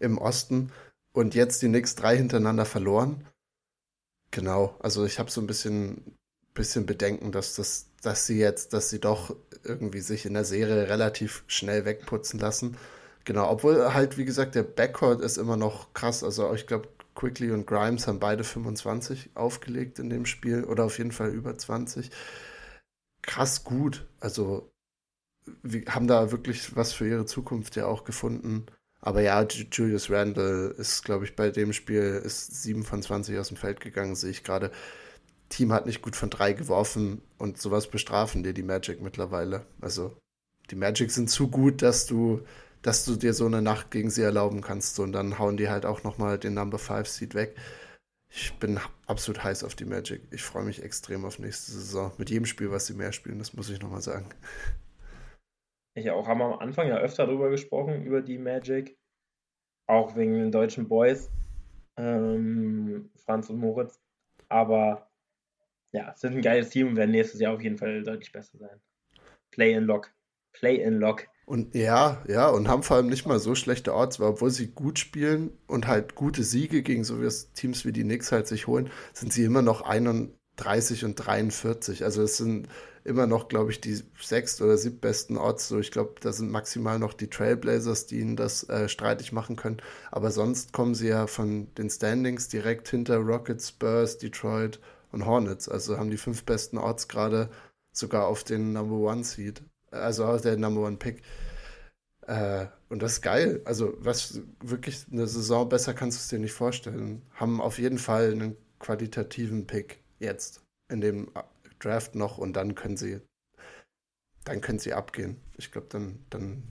im Osten. Und jetzt die Knicks drei hintereinander verloren. Genau, also ich habe so ein bisschen, bisschen Bedenken, dass, das, dass sie jetzt, dass sie doch irgendwie sich in der Serie relativ schnell wegputzen lassen. Genau, obwohl halt, wie gesagt, der Backcourt ist immer noch krass. Also ich glaube, Quickly und Grimes haben beide 25 aufgelegt in dem Spiel oder auf jeden Fall über 20. Krass gut. Also wir haben da wirklich was für ihre Zukunft ja auch gefunden. Aber ja, Julius Randle ist, glaube ich, bei dem Spiel ist 7 von 20 aus dem Feld gegangen, sehe ich gerade. Team hat nicht gut von drei geworfen und sowas bestrafen dir die Magic mittlerweile. Also die Magic sind zu gut, dass du dass du dir so eine Nacht gegen sie erlauben kannst. Und dann hauen die halt auch nochmal den Number 5 Seed weg. Ich bin absolut heiß auf die Magic. Ich freue mich extrem auf nächste Saison. Mit jedem Spiel, was sie mehr spielen, das muss ich nochmal sagen. Ich auch. Haben wir am Anfang ja öfter darüber gesprochen, über die Magic. Auch wegen den deutschen Boys. Ähm, Franz und Moritz. Aber ja, es sind ein geiles Team und werden nächstes Jahr auf jeden Fall deutlich besser sein. Play in Lock. Play in Lock. Und ja, ja, und haben vor allem nicht mal so schlechte Orts, weil obwohl sie gut spielen und halt gute Siege gegen so Teams wie die Knicks halt sich holen, sind sie immer noch 31 und 43. Also es sind immer noch, glaube ich, die sechst oder siebtbesten Orts. So, ich glaube, da sind maximal noch die Trailblazers, die ihnen das äh, streitig machen können. Aber sonst kommen sie ja von den Standings direkt hinter Rockets, Spurs, Detroit und Hornets. Also haben die fünf besten Orts gerade sogar auf den Number One Seed also der Number One Pick. Äh, und das ist geil. Also, was wirklich eine Saison besser kannst du es dir nicht vorstellen. Haben auf jeden Fall einen qualitativen Pick jetzt in dem Draft noch und dann können sie dann können sie abgehen. Ich glaube, dann, dann,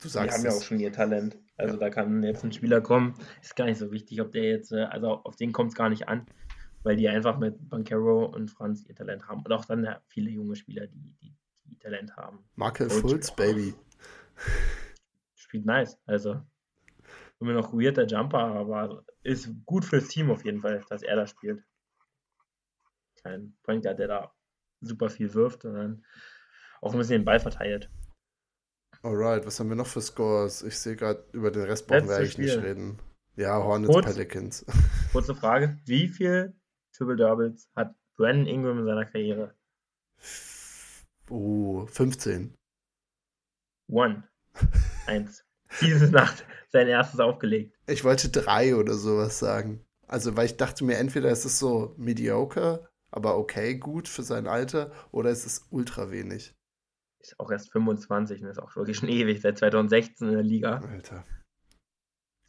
du sagst. Die haben ja auch schon ihr Talent. Also ja. da kann jetzt ein Spieler kommen. Ist gar nicht so wichtig, ob der jetzt, äh, also auf den kommt es gar nicht an, weil die einfach mit Bankero und Franz ihr Talent haben. Und auch dann viele junge Spieler, die die Talent haben. Markel Fultz, Baby. Spielt nice. Also, immer noch weirder Jumper, aber ist gut fürs Team auf jeden Fall, dass er da spielt. Kein Point Guard, der da super viel wirft, sondern auch ein bisschen den Ball verteilt. Alright, was haben wir noch für Scores? Ich sehe gerade, über den Rest brauchen wir eigentlich nicht reden. Ja, Hornets, Kurz, Pelicans. Kurze Frage: Wie viel Triple Doubles hat Brandon Ingram in seiner Karriere? Oh, 15. One. Eins. Diese Nacht sein erstes aufgelegt. Ich wollte drei oder sowas sagen. Also, weil ich dachte mir, entweder ist es so mediocre, aber okay, gut für sein Alter, oder ist es ultra wenig. Ist auch erst 25 und ist auch wirklich schon ewig, seit 2016 in der Liga. Alter.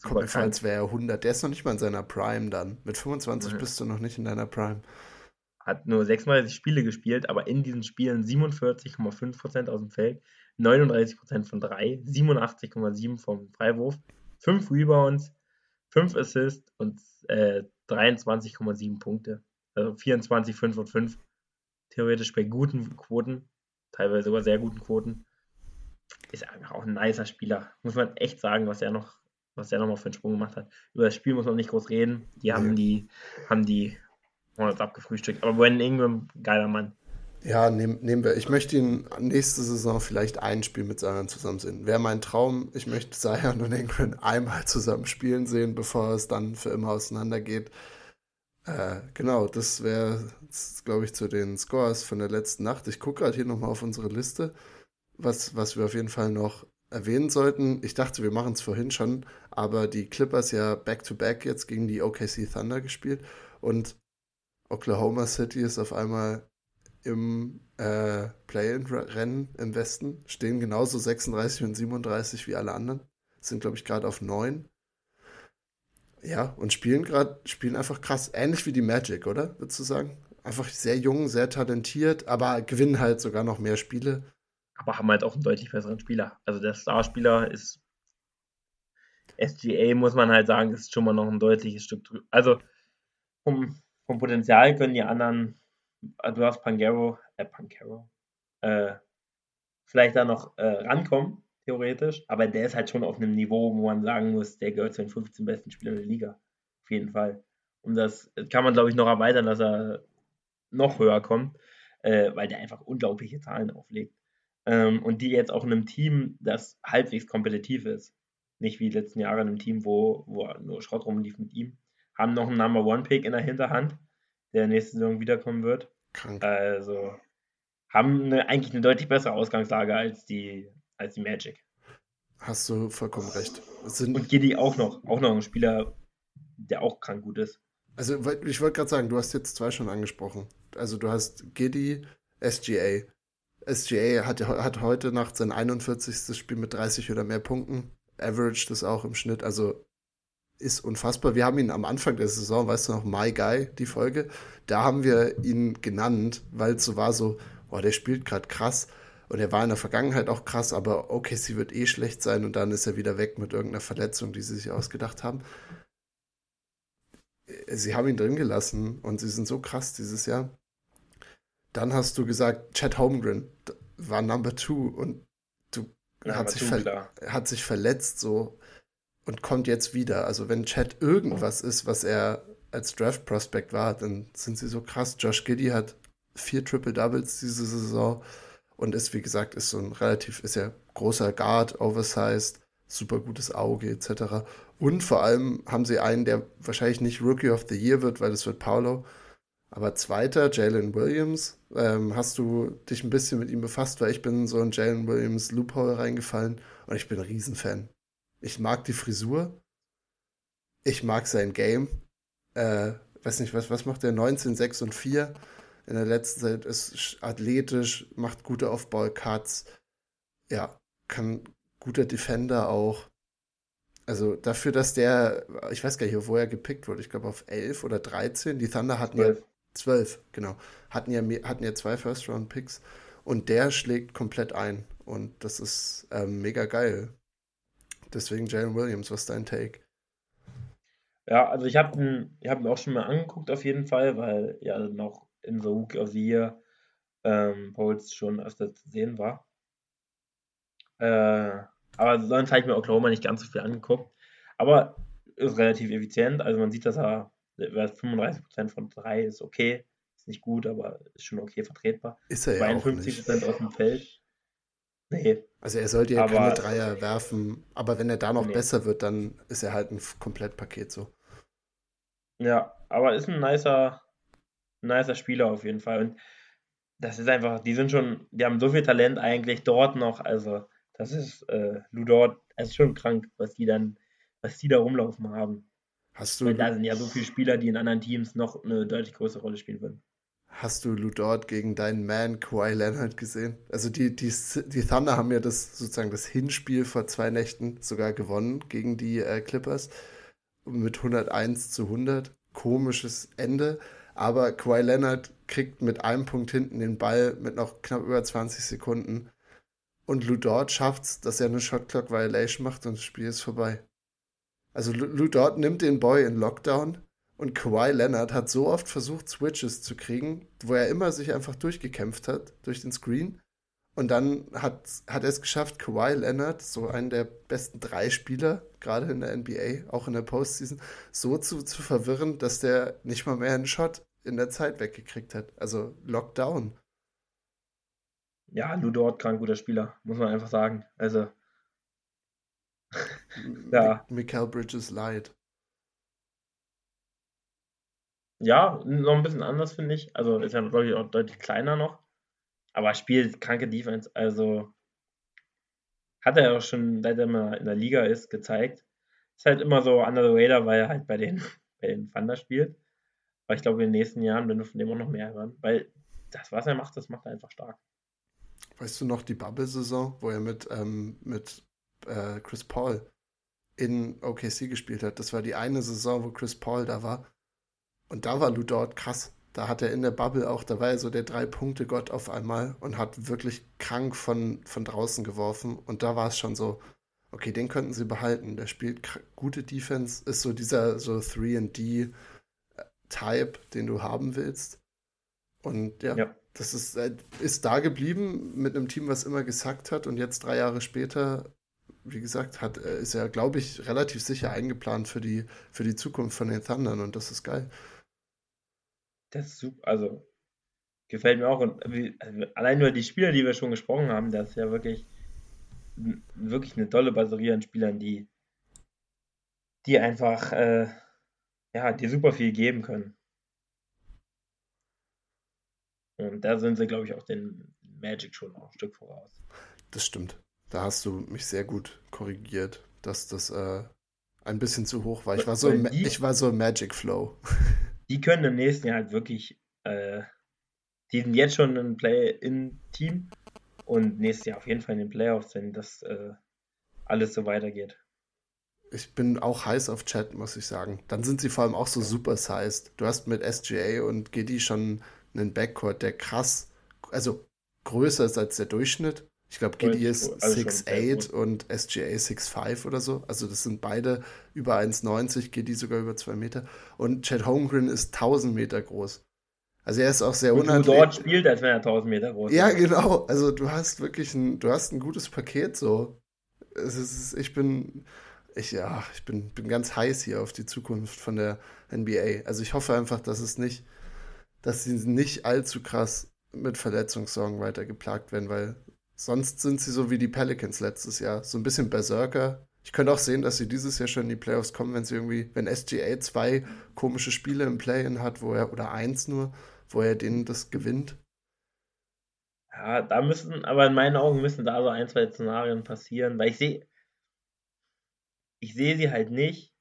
Kommt mir vor, als wäre er 100. Der ist noch nicht mal in seiner Prime dann. Mit 25 mhm. bist du noch nicht in deiner Prime hat nur 36 Spiele gespielt, aber in diesen Spielen 47,5% aus dem Feld, 39% von 3, 87,7% vom Freiwurf, 5 Rebounds, 5 Assists und äh, 23,7 Punkte. Also 24, 5 und 5. Theoretisch bei guten Quoten, teilweise sogar sehr guten Quoten. Ist einfach auch ein nicer Spieler. Muss man echt sagen, was er noch, was er nochmal für einen Sprung gemacht hat. Über das Spiel muss man nicht groß reden. Die haben die, haben die Hornets abgefrühstückt. Aber Brandon Ingram, geiler Mann. Ja, nehm, nehmen wir. Ich möchte ihn nächste Saison vielleicht ein Spiel mit Zion zusammen sehen. Wäre mein Traum. Ich möchte Zion und Ingram einmal zusammen spielen sehen, bevor es dann für immer auseinandergeht. Äh, genau, das wäre, glaube ich, zu den Scores von der letzten Nacht. Ich gucke gerade hier nochmal auf unsere Liste, was, was wir auf jeden Fall noch erwähnen sollten. Ich dachte, wir machen es vorhin schon, aber die Clippers ja back-to-back -back jetzt gegen die OKC Thunder gespielt. Und Oklahoma City ist auf einmal im äh, Play-in-Rennen im Westen, stehen genauso 36 und 37 wie alle anderen, sind glaube ich gerade auf 9. Ja, und spielen gerade, spielen einfach krass, ähnlich wie die Magic, oder? Würdest du sagen? Einfach sehr jung, sehr talentiert, aber gewinnen halt sogar noch mehr Spiele. Aber haben halt auch einen deutlich besseren Spieler. Also der Starspieler ist SGA, muss man halt sagen, ist schon mal noch ein deutliches Stück drüber. Also um vom Potenzial können die anderen, also du hast Pangero, äh, Pangero, äh, vielleicht da noch äh, rankommen, theoretisch. Aber der ist halt schon auf einem Niveau, wo man sagen muss, der gehört zu den 15 besten Spielern der Liga. Auf jeden Fall. Und das kann man, glaube ich, noch erweitern, dass er noch höher kommt, äh, weil der einfach unglaubliche Zahlen auflegt. Ähm, und die jetzt auch in einem Team, das halbwegs kompetitiv ist. Nicht wie die letzten Jahre in einem Team, wo, wo nur Schrott rumlief mit ihm. Haben noch einen Number One Pick in der Hinterhand, der nächste Saison wiederkommen wird. Krank. Also haben eine, eigentlich eine deutlich bessere Ausgangslage als die, als die Magic. Hast du vollkommen recht. Und Giddy auch noch, auch noch ein Spieler, der auch krank gut ist. Also ich wollte gerade sagen, du hast jetzt zwei schon angesprochen. Also du hast Giddy, SGA. SGA hat, hat heute Nacht sein 41. Spiel mit 30 oder mehr Punkten. Average das auch im Schnitt. Also ist unfassbar. Wir haben ihn am Anfang der Saison, weißt du noch, My Guy, die Folge, da haben wir ihn genannt, weil es so war so, boah, der spielt gerade krass. Und er war in der Vergangenheit auch krass, aber okay, sie wird eh schlecht sein und dann ist er wieder weg mit irgendeiner Verletzung, die sie sich ausgedacht haben. Sie haben ihn drin gelassen und sie sind so krass dieses Jahr. Dann hast du gesagt, Chad Holmgren war Number Two und du ja, hat, sich hat sich verletzt so und kommt jetzt wieder. Also wenn Chad irgendwas ist, was er als Draft Prospect war, dann sind sie so krass. Josh Giddy hat vier Triple Doubles diese Saison und ist wie gesagt ist so ein relativ ist ja großer Guard, oversized, super gutes Auge etc. Und vor allem haben sie einen, der wahrscheinlich nicht Rookie of the Year wird, weil es wird Paulo aber zweiter, Jalen Williams, ähm, hast du dich ein bisschen mit ihm befasst, weil ich bin so in Jalen Williams Loophole reingefallen und ich bin ein Riesenfan. Ich mag die Frisur. Ich mag sein Game. Äh, weiß nicht, was, was macht der? 19, 6 und 4 in der letzten Zeit. Ist athletisch, macht gute Off-Ball-Cuts. Ja, kann guter Defender auch. Also dafür, dass der, ich weiß gar nicht, wo er gepickt wurde, ich glaube auf 11 oder 13. Die Thunder hatten ja Zwölf, genau. Hatten ja, hatten ja zwei First-Round-Picks und der schlägt komplett ein. Und das ist ähm, mega geil. Deswegen Jalen Williams, was ist dein Take? Ja, also ich habe ihn, hab ihn auch schon mal angeguckt auf jeden Fall, weil ja noch in The Rookie of the Year ähm, Polls schon öfter zu sehen war. Äh, aber sonst habe ich mir Oklahoma nicht ganz so viel angeguckt. Aber ist relativ effizient. Also man sieht, dass er 35% von 3 ist okay, ist nicht gut, aber ist schon okay vertretbar. Ist er ja 52% aus dem Feld. Nee. Also er sollte ja keine Dreier werfen, aber wenn er da noch nee. besser wird, dann ist er halt ein Komplettpaket so. Ja, aber ist ein nicer, nicer Spieler auf jeden Fall. Und das ist einfach, die sind schon, die haben so viel Talent eigentlich dort noch, also das ist äh, Ludort, es ist schon krank, was die dann, was die da rumlaufen haben. Hast du, Weil da sind ja so viele Spieler, die in anderen Teams noch eine deutlich größere Rolle spielen würden. Hast du Ludort gegen deinen Man Kawhi Leonard gesehen? Also die, die, die Thunder haben ja das sozusagen das Hinspiel vor zwei Nächten sogar gewonnen gegen die äh, Clippers mit 101 zu 100. Komisches Ende. Aber Kawhi Leonard kriegt mit einem Punkt hinten den Ball mit noch knapp über 20 Sekunden. Und Ludort schafft es, dass er eine Shot Clock Violation macht und das Spiel ist vorbei. Also Lou Dort nimmt den Boy in Lockdown und Kawhi Leonard hat so oft versucht, Switches zu kriegen, wo er immer sich einfach durchgekämpft hat, durch den Screen. Und dann hat, hat er es geschafft, Kawhi Leonard, so einen der besten drei Spieler, gerade in der NBA, auch in der Postseason, so zu, zu verwirren, dass der nicht mal mehr einen Shot in der Zeit weggekriegt hat. Also Lockdown. Ja, Lou Dort, krank guter Spieler, muss man einfach sagen. Also ja. Mikael Bridges Light. Ja, noch ein bisschen anders, finde ich. Also ist ja, glaube ich, auch deutlich kleiner noch. Aber spielt kranke Defense. Also hat er auch schon, seit er mal in der Liga ist, gezeigt. Ist halt immer so under the radar, weil er halt bei den, bei den Thunder spielt. Aber ich glaube, in den nächsten Jahren werden wir von dem auch noch mehr hören. Weil das, was er macht, das macht er einfach stark. Weißt du noch die Bubble-Saison, wo er mit, ähm, mit äh, Chris Paul in OKC gespielt hat. Das war die eine Saison, wo Chris Paul da war. Und da war Lou Dort krass. Da hat er in der Bubble auch, da war er so der Drei-Punkte-Gott auf einmal und hat wirklich krank von, von draußen geworfen. Und da war es schon so, okay, den könnten sie behalten. Der spielt gute Defense, ist so dieser so 3D-Type, den du haben willst. Und ja, ja, das ist, äh, ist da geblieben mit einem Team, was immer gesackt hat und jetzt drei Jahre später, wie gesagt, hat, äh, ist er, glaube ich, relativ sicher eingeplant für die, für die Zukunft von den Thundern und das ist geil. Das ist super, also gefällt mir auch. Und also, allein nur die Spieler, die wir schon gesprochen haben, das ist ja wirklich, wirklich eine tolle Batterie an Spielern, die, die einfach äh, ja, dir super viel geben können. Und da sind sie, glaube ich, auch den Magic schon auch ein Stück voraus. Das stimmt. Da hast du mich sehr gut korrigiert, dass das äh, ein bisschen zu hoch war. Ich war so, im, die, ich war so im Magic Flow. Die können im nächsten Jahr halt wirklich, äh, die sind jetzt schon ein Play-in-Team und nächstes Jahr auf jeden Fall in den Playoffs, wenn das äh, alles so weitergeht. Ich bin auch heiß auf Chat, muss ich sagen. Dann sind sie vor allem auch so super sized. Du hast mit SGA und GD schon einen Backcourt, der krass, also größer ist als der Durchschnitt. Ich glaube, GD ist 6'8 und SGA 6'5 oder so. Also das sind beide über 1,90, GD sogar über 2 Meter. Und Chad Holmgren ist 1000 Meter groß. Also er ist auch sehr unangenehm. Und dort spielt, als wenn er 1000 Meter groß ist. Ja, genau. Also du hast wirklich ein, du hast ein gutes Paket so. Es ist, ich bin, ich, ja, ich bin, bin ganz heiß hier auf die Zukunft von der NBA. Also ich hoffe einfach, dass es nicht dass sie nicht allzu krass mit Verletzungssorgen weiter geplagt werden, weil sonst sind sie so wie die Pelicans letztes Jahr, so ein bisschen Berserker. Ich könnte auch sehen, dass sie dieses Jahr schon in die Playoffs kommen, wenn sie irgendwie, wenn SGA zwei komische Spiele im Play-In hat, wo er, oder eins nur, wo er denen das gewinnt. Ja, da müssen, aber in meinen Augen müssen da so ein, zwei Szenarien passieren, weil ich sehe, ich sehe sie halt nicht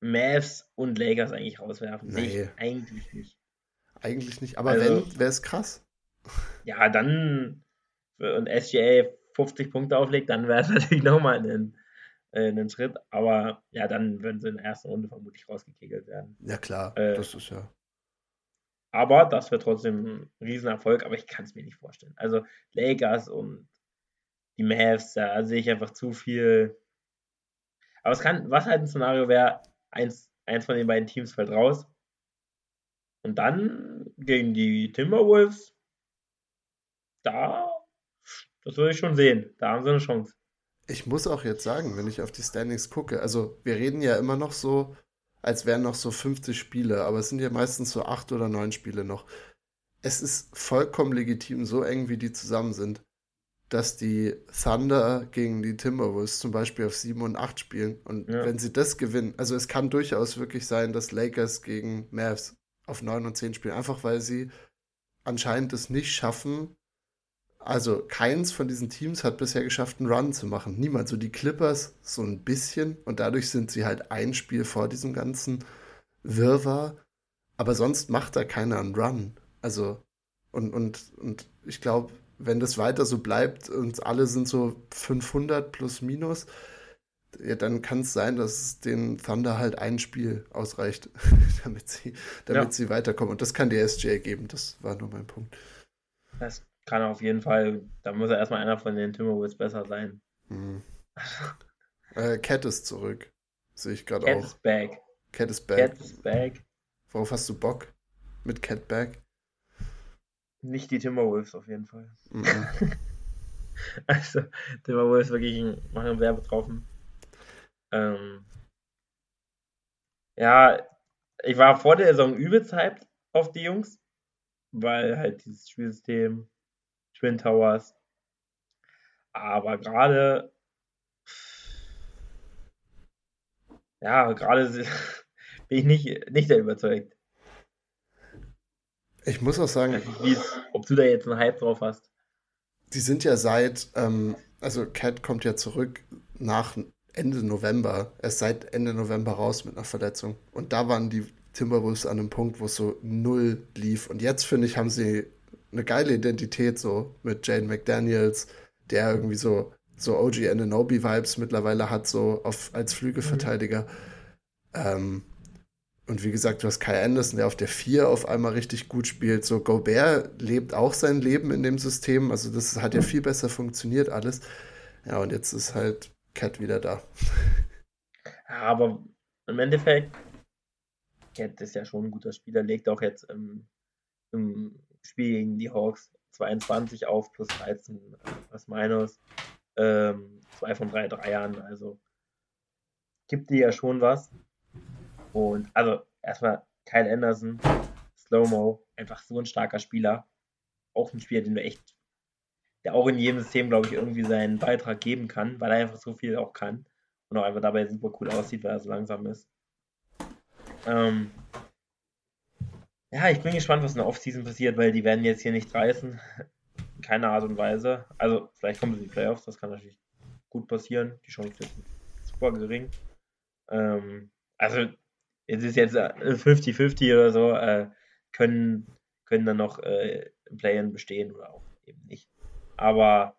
Mavs und Lakers eigentlich rauswerfen. Nee. Sehe ich eigentlich nicht. Eigentlich nicht, aber also, wenn, wäre es krass. Ja, dann und SGA 50 Punkte auflegt, dann wäre es natürlich nochmal ein, äh, ein Schritt. Aber ja, dann würden sie in der ersten Runde vermutlich rausgekegelt werden. Ja, klar, äh, das ist ja. Aber das wäre trotzdem ein Riesenerfolg, aber ich kann es mir nicht vorstellen. Also Lakers und die Mavs, da sehe ich einfach zu viel. Aber es kann, was halt ein Szenario wäre, eins, eins von den beiden Teams fällt raus. Und dann gegen die Timberwolves, da, das würde ich schon sehen. Da haben sie eine Chance. Ich muss auch jetzt sagen, wenn ich auf die Standings gucke, also wir reden ja immer noch so, als wären noch so 50 Spiele, aber es sind ja meistens so acht oder neun Spiele noch. Es ist vollkommen legitim, so eng wie die zusammen sind, dass die Thunder gegen die Timberwolves zum Beispiel auf 7 und 8 spielen. Und ja. wenn sie das gewinnen, also es kann durchaus wirklich sein, dass Lakers gegen Mavs auf 9 und 10 spielen, einfach weil sie anscheinend es nicht schaffen. Also keins von diesen Teams hat bisher geschafft, einen Run zu machen. Niemand. So die Clippers so ein bisschen. Und dadurch sind sie halt ein Spiel vor diesem ganzen Wirrwarr. Aber sonst macht da keiner einen Run. Also, und, und, und ich glaube, wenn das weiter so bleibt und alle sind so 500 plus minus, ja, dann kann es sein, dass den Thunder halt ein Spiel ausreicht, damit, sie, damit ja. sie weiterkommen. Und das kann die SJ geben. Das war nur mein Punkt. Das kann auf jeden Fall. Da muss er erstmal einer von den Timberwolves besser sein. Mhm. äh, Cat ist zurück. Sehe ich gerade auch. Cat ist back. Cat ist back. Cat ist back. Worauf hast du Bock? Mit Cat back? Nicht die Timberwolves auf jeden Fall. Mhm. also, Timberwolves wirklich machen sehr betroffen. Ähm, ja, ich war vor der Saison übelst hyped auf die Jungs, weil halt dieses Spielsystem, Twin Towers, aber gerade, ja, gerade bin ich nicht, nicht sehr überzeugt. Ich muss auch sagen. ob du da jetzt einen Hype drauf hast. Die sind ja seit, ähm, also Cat kommt ja zurück nach Ende November. Er ist seit Ende November raus mit einer Verletzung. Und da waren die Timberwolves an einem Punkt, wo es so null lief. Und jetzt, finde ich, haben sie eine geile Identität so mit Jane McDaniels, der irgendwie so, so OG Ananobi-Vibes mittlerweile hat, so auf, als Flügelverteidiger. Mhm. Ähm, und wie gesagt, du hast Kai Anderson, der auf der 4 auf einmal richtig gut spielt. So, Gobert lebt auch sein Leben in dem System. Also, das hat ja viel besser funktioniert alles. Ja, und jetzt ist halt Cat wieder da. Aber im Endeffekt, Cat ist ja schon ein guter Spieler, legt auch jetzt im im Spiel gegen die Hawks 22 auf plus 13, äh, was minus. Ähm, zwei von drei Dreiern, also gibt dir ja schon was. Und also erstmal Kyle Anderson, Slow-Mo, einfach so ein starker Spieler. Auch ein Spieler, den du echt, der auch in jedem System, glaube ich, irgendwie seinen Beitrag geben kann, weil er einfach so viel auch kann. Und auch einfach dabei super cool aussieht, weil er so langsam ist. Ähm, ja, ich bin gespannt, was in der Offseason passiert, weil die werden jetzt hier nicht reißen. Keine Art und Weise. Also, vielleicht kommen sie in die Playoffs, das kann natürlich gut passieren. Die Chance ist super gering. Ähm, also, es ist jetzt 50-50 äh, oder so, äh, können, können dann noch äh, Play-In bestehen oder auch eben nicht. Aber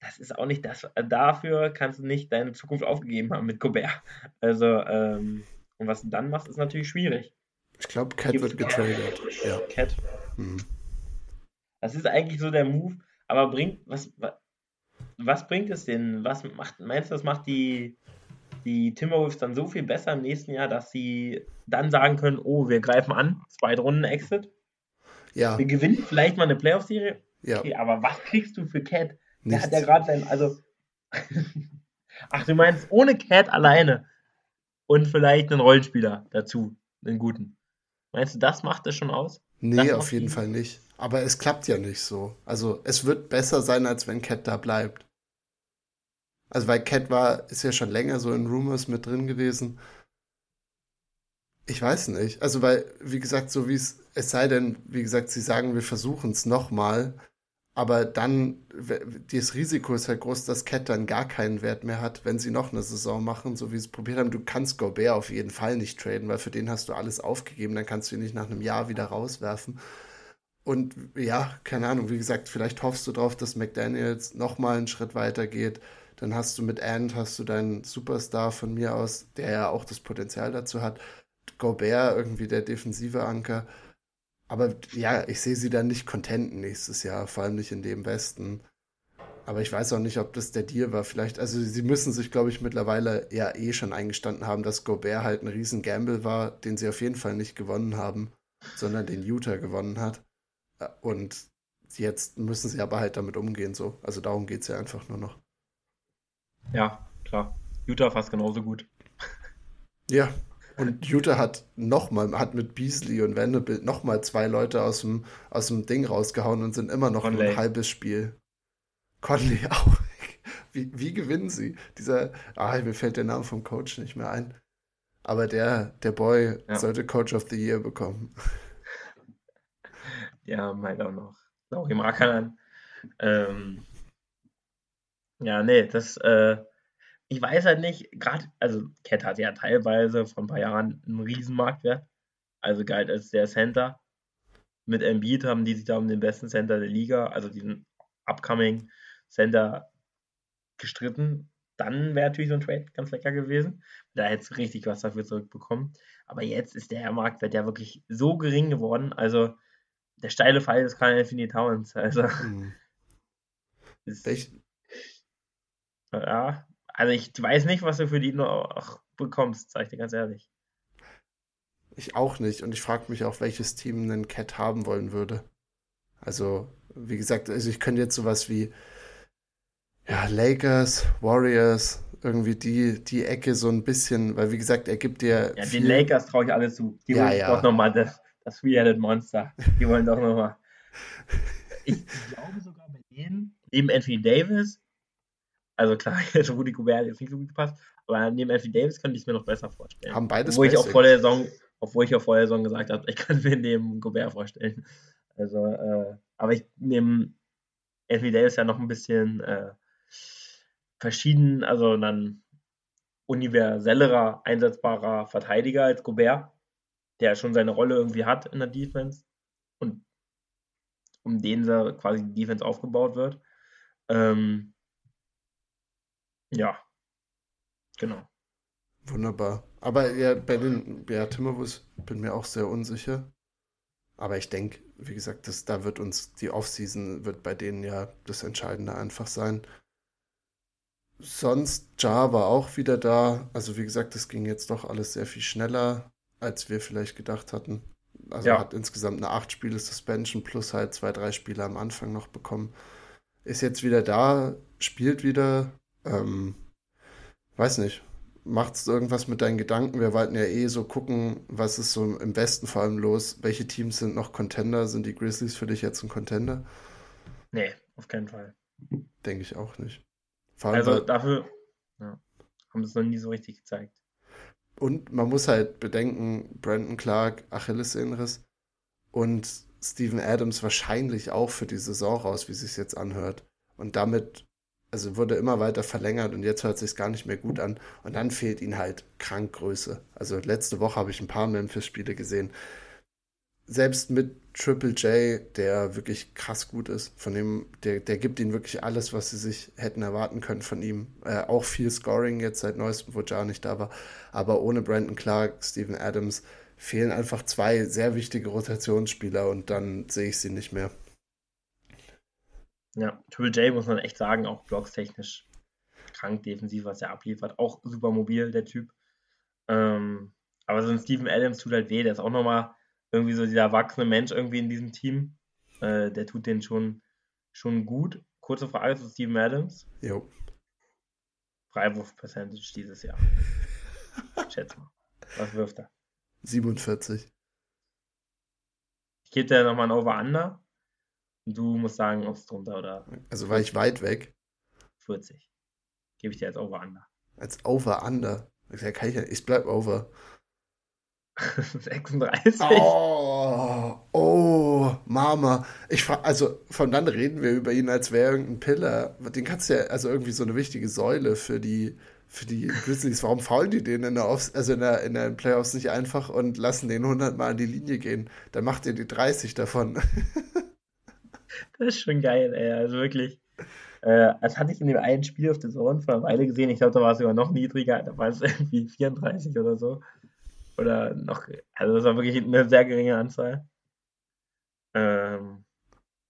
das ist auch nicht das. Dafür kannst du nicht deine Zukunft aufgegeben haben mit Gobert. Also, ähm, und was du dann machst, ist natürlich schwierig. Ich glaube, Cat wird getradet. Ja. Cat. Hm. Das ist eigentlich so der Move, aber bringt, was, was, was bringt es denn? Was macht, meinst du, das macht die, die Timberwolves dann so viel besser im nächsten Jahr, dass sie dann sagen können, oh, wir greifen an, zweite Runden Exit. Ja. Wir gewinnen vielleicht mal eine Playoff-Serie. Ja. Okay, aber was kriegst du für Cat? Der hat ja gerade sein, also. Ach, du meinst ohne Cat alleine und vielleicht einen Rollenspieler dazu, einen guten. Meinst du, das macht es schon aus? Nee, auf jeden Fall nicht. Aber es klappt ja nicht so. Also es wird besser sein, als wenn Cat da bleibt. Also weil Cat war, ist ja schon länger so in Rumors mit drin gewesen. Ich weiß nicht. Also weil, wie gesagt, so wie es, es sei denn, wie gesagt, sie sagen, wir versuchen es nochmal, aber dann, das Risiko ist halt groß, dass Cat dann gar keinen Wert mehr hat, wenn sie noch eine Saison machen, so wie sie es probiert haben. Du kannst Gobert auf jeden Fall nicht traden, weil für den hast du alles aufgegeben, dann kannst du ihn nicht nach einem Jahr wieder rauswerfen. Und ja, keine Ahnung, wie gesagt, vielleicht hoffst du drauf, dass McDaniels nochmal einen Schritt weiter geht. Dann hast du mit Ant, hast du deinen Superstar von mir aus, der ja auch das Potenzial dazu hat. Gobert, irgendwie der defensive Anker. Aber ja, ich sehe sie dann nicht contenten nächstes Jahr, vor allem nicht in dem Westen. Aber ich weiß auch nicht, ob das der Deal war. Vielleicht, also sie müssen sich, glaube ich, mittlerweile ja eh schon eingestanden haben, dass Gobert halt ein riesen Gamble war, den sie auf jeden Fall nicht gewonnen haben, sondern den Utah gewonnen hat. Und jetzt müssen sie aber halt damit umgehen, so. Also darum geht es ja einfach nur noch. Ja, klar. Utah fast genauso gut. Ja, und Utah hat nochmal, hat mit Beasley und Vanderbilt nochmal zwei Leute aus dem, aus dem Ding rausgehauen und sind immer noch Conley. ein halbes Spiel. Conley auch. Wie, wie gewinnen sie? Dieser, ah, mir fällt der Name vom Coach nicht mehr ein. Aber der, der Boy ja. sollte Coach of the Year bekommen. Ja, meint auch noch. Auch im Markanern. Ähm, ja, nee, das, äh, ich weiß halt nicht, gerade, also Cat hat ja teilweise vor ein paar Jahren einen Riesenmarktwert, also galt als der Center. Mit Embiid haben die sich da um den besten Center der Liga, also diesen upcoming Center gestritten. Dann wäre natürlich so ein Trade ganz lecker gewesen. Da hättest du richtig was dafür zurückbekommen. Aber jetzt ist der Marktwert ja wirklich so gering geworden. Also der steile Fall ist Carl Anthony Towns. Also. Mhm. Ist, ja, also ich weiß nicht, was du für die noch bekommst, sag ich dir ganz ehrlich. Ich auch nicht. Und ich frage mich auch, welches Team einen Cat haben wollen würde. Also, wie gesagt, also ich könnte jetzt sowas wie ja, Lakers, Warriors, irgendwie die, die Ecke so ein bisschen, weil wie gesagt, er gibt dir. Ja, den Lakers traue ich alles zu. Die ja, wollen ja. doch nochmal das, das Three-Headed Monster. Die wollen doch nochmal. Ich glaube sogar bei denen, neben Anthony Davis, also klar, jetzt Rudy Gobert jetzt nicht so gut gepasst, aber neben Anthony Davis könnte ich es mir noch besser vorstellen. Haben beides Obwohl ich auch vor der Saison, obwohl ich auch vor der Saison gesagt habe, ich kann mir neben Gobert vorstellen. Also, äh, aber ich nehme Anthony Davis ja noch ein bisschen äh, verschieden, also dann universellerer, einsetzbarer Verteidiger als Gobert, der schon seine Rolle irgendwie hat in der Defense und um den quasi die Defense aufgebaut wird. Ähm, ja, genau. Wunderbar. Aber ja, bei den ja, Timberwolves bin mir auch sehr unsicher. Aber ich denke, wie gesagt, das, da wird uns die Offseason wird bei denen ja das Entscheidende einfach sein. Sonst, Ja war auch wieder da. Also wie gesagt, das ging jetzt doch alles sehr viel schneller, als wir vielleicht gedacht hatten. also ja. hat insgesamt eine acht Spiele Suspension plus halt zwei, drei Spiele am Anfang noch bekommen. Ist jetzt wieder da, spielt wieder. Ähm, weiß nicht. Macht es irgendwas mit deinen Gedanken? Wir wollten ja eh so gucken, was ist so im Westen vor allem los. Welche Teams sind noch Contender? Sind die Grizzlies für dich jetzt ein Contender? Nee, auf keinen Fall. Denke ich auch nicht. also dafür ja, haben sie es noch nie so richtig gezeigt. Und man muss halt bedenken, Brandon Clark, Achillessehnenriss und Steven Adams wahrscheinlich auch für die Saison raus, wie es sich jetzt anhört. Und damit, also wurde immer weiter verlängert und jetzt hört es sich gar nicht mehr gut an. Und dann fehlt ihnen halt krank Größe. Also letzte Woche habe ich ein paar Memphis-Spiele gesehen selbst mit Triple J, der wirklich krass gut ist, von dem, der, der gibt ihnen wirklich alles, was sie sich hätten erwarten können von ihm. Äh, auch viel Scoring jetzt seit neuestem, wo Jar nicht da war. Aber ohne Brandon Clark, Steven Adams fehlen einfach zwei sehr wichtige Rotationsspieler und dann sehe ich sie nicht mehr. Ja, Triple J muss man echt sagen, auch blockstechnisch krank defensiv, was er abliefert. Auch super mobil, der Typ. Ähm, aber so ein Steven Adams tut halt weh, der ist auch nochmal irgendwie so dieser erwachsene Mensch irgendwie in diesem Team. Äh, der tut den schon, schon gut. Kurze Frage zu Steven Adams. Jo. Freiwurf-Percentage dieses Jahr. Schätze mal. Was wirft er? 47. Ich gebe dir nochmal ein Over-Under. Du musst sagen, ob es drunter oder. Also war ich weit weg. 40. Gebe ich dir als Over-Under. Als Over-Under? Ich, ich bleib Over. 36. Oh, oh, Mama. Ich also von dann reden wir über ihn, als wäre irgendein Pillar. Den kannst du ja, also irgendwie so eine wichtige Säule für die, für die Grizzlies. Warum faulen die den in der, Off also in der, in der Playoffs nicht einfach und lassen den 100 Mal an die Linie gehen? Dann macht ihr die 30 davon. das ist schon geil, ey. Also wirklich. Äh, das hatte ich in dem einen Spiel auf der Zone vor einer Weile gesehen. Ich glaube, da war es sogar noch niedriger. Da war es irgendwie 34 oder so. Oder noch, also das war wirklich eine sehr geringe Anzahl. Ähm,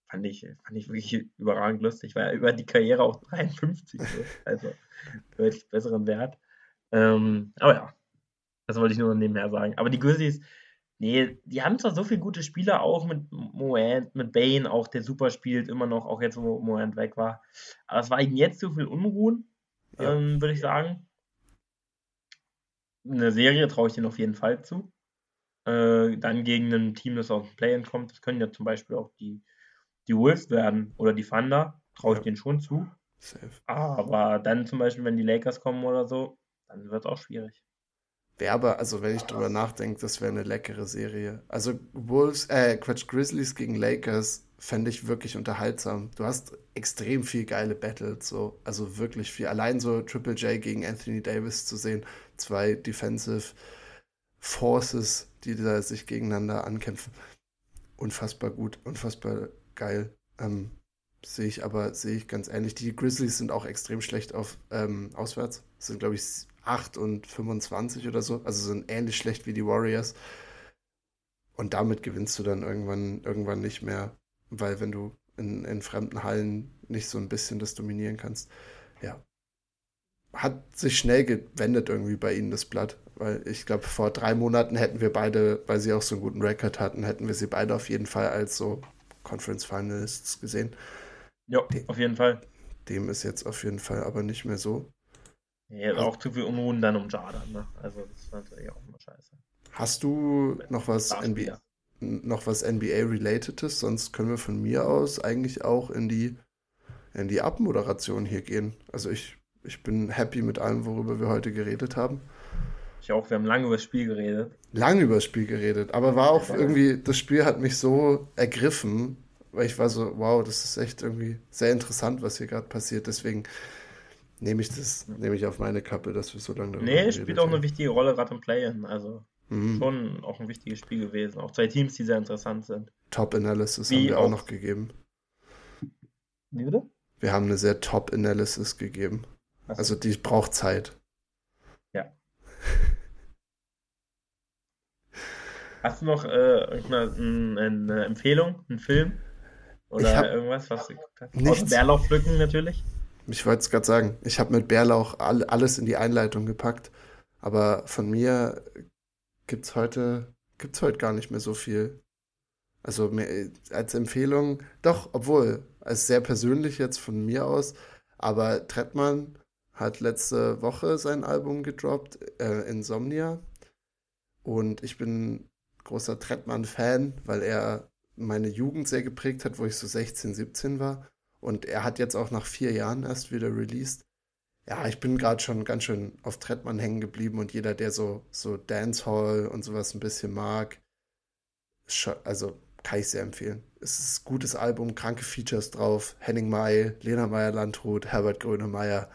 fand, ich, fand ich wirklich überragend lustig, weil er über die Karriere auch 53 ist. Also deutlich besseren Wert. Ähm, aber ja, das wollte ich nur nebenher sagen. Aber die Grizzlies, nee, die haben zwar so viele gute Spieler, auch mit Moant, mit Bane, auch der super spielt, immer noch, auch jetzt, wo Moant weg war. Aber es war ihnen jetzt zu viel Unruhen, ja. ähm, würde ich sagen eine Serie traue ich denen auf jeden Fall zu. Äh, dann gegen ein Team, das aus dem Play-In kommt, das können ja zum Beispiel auch die, die Wolves werden oder die Thunder, traue ich ja. denen schon zu. Safe. Aber dann zum Beispiel, wenn die Lakers kommen oder so, dann wird es auch schwierig. Wäre aber, also wenn ich drüber nachdenke, das wäre eine leckere Serie. Also Wolves, äh, Quatsch, Grizzlies gegen Lakers fände ich wirklich unterhaltsam. Du hast extrem viel geile Battles, so, also wirklich viel. Allein so Triple J gegen Anthony Davis zu sehen, zwei Defensive Forces, die da sich gegeneinander ankämpfen. Unfassbar gut, unfassbar geil. Ähm, sehe ich aber, sehe ich ganz ähnlich. Die Grizzlies sind auch extrem schlecht auf ähm, auswärts. Das sind, glaube ich, 8 und 25 oder so. Also sind ähnlich schlecht wie die Warriors. Und damit gewinnst du dann irgendwann, irgendwann nicht mehr weil wenn du in, in fremden Hallen nicht so ein bisschen das dominieren kannst, ja. Hat sich schnell gewendet irgendwie bei ihnen das Blatt, weil ich glaube, vor drei Monaten hätten wir beide, weil sie auch so einen guten Rekord hatten, hätten wir sie beide auf jeden Fall als so Conference Finalists gesehen. Ja, auf jeden Fall. Dem ist jetzt auf jeden Fall aber nicht mehr so. Ja, also, auch zu viel Unruhen dann um Jordan, ne? Also das ist natürlich auch immer scheiße. Hast du noch was NBA, noch was NBA-Relatedes, sonst können wir von mir aus eigentlich auch in die, in die Abmoderation hier gehen. Also ich, ich bin happy mit allem, worüber wir heute geredet haben. Ich auch, wir haben lange über das Spiel geredet. Lange über das Spiel geredet, aber war auch irgendwie, das Spiel hat mich so ergriffen, weil ich war so, wow, das ist echt irgendwie sehr interessant, was hier gerade passiert. Deswegen nehme ich das, nehme ich auf meine Kappe, dass wir so lange darüber Nee, spielt auch eine wichtige Rolle gerade im Play-In. Also Mhm. Schon auch ein wichtiges Spiel gewesen. Auch zwei Teams, die sehr interessant sind. Top Analysis Wie haben wir auch, auch noch gegeben. Wie bitte? Wir haben eine sehr Top Analysis gegeben. So. Also die braucht Zeit. Ja. Hast du noch äh, eine, eine, Empfehlung, einen Film? Oder irgendwas, was du geguckt hast? Nichts. Bärlauchpflücken natürlich. Ich wollte es gerade sagen. Ich habe mit Bärlauch all, alles in die Einleitung gepackt. Aber von mir gibt es heute gibt es heute gar nicht mehr so viel. Also mehr, als Empfehlung, doch, obwohl, als sehr persönlich jetzt von mir aus, aber Trettmann hat letzte Woche sein Album gedroppt, äh, Insomnia. Und ich bin großer Trettmann-Fan, weil er meine Jugend sehr geprägt hat, wo ich so 16, 17 war. Und er hat jetzt auch nach vier Jahren erst wieder released. Ja, ich bin gerade schon ganz schön auf Trettmann hängen geblieben und jeder, der so, so Dancehall und sowas ein bisschen mag, also kann ich sehr empfehlen. Es ist ein gutes Album, kranke Features drauf. Henning May, Lena Meyer-Landrut, Herbert Grönemeyer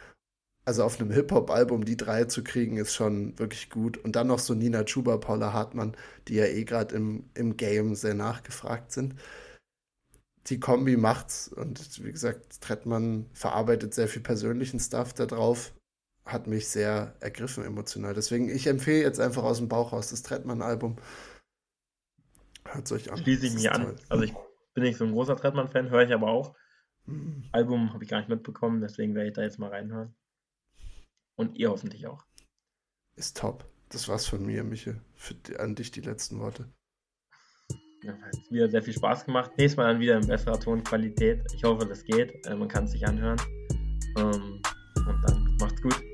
also auf einem Hip-Hop-Album die drei zu kriegen, ist schon wirklich gut. Und dann noch so Nina Chuba, Paula Hartmann, die ja eh gerade im, im Game sehr nachgefragt sind. Die Kombi macht's und wie gesagt, Trettmann verarbeitet sehr viel persönlichen Stuff da drauf, hat mich sehr ergriffen emotional. Deswegen, ich empfehle jetzt einfach aus dem Bauch raus das Trettmann-Album. Hört es euch an. Schließe ich mich an. Also ich bin nicht so ein großer Trettmann-Fan, höre ich aber auch. Hm. Album habe ich gar nicht mitbekommen, deswegen werde ich da jetzt mal reinhören. Und ihr hoffentlich auch. Ist top. Das war's von mir, Michael. Für, an dich die letzten Worte. Hat wieder sehr viel Spaß gemacht. Nächstes Mal dann wieder in besserer Tonqualität. Ich hoffe, das geht. Äh, man kann es sich anhören. Ähm, und dann macht's gut.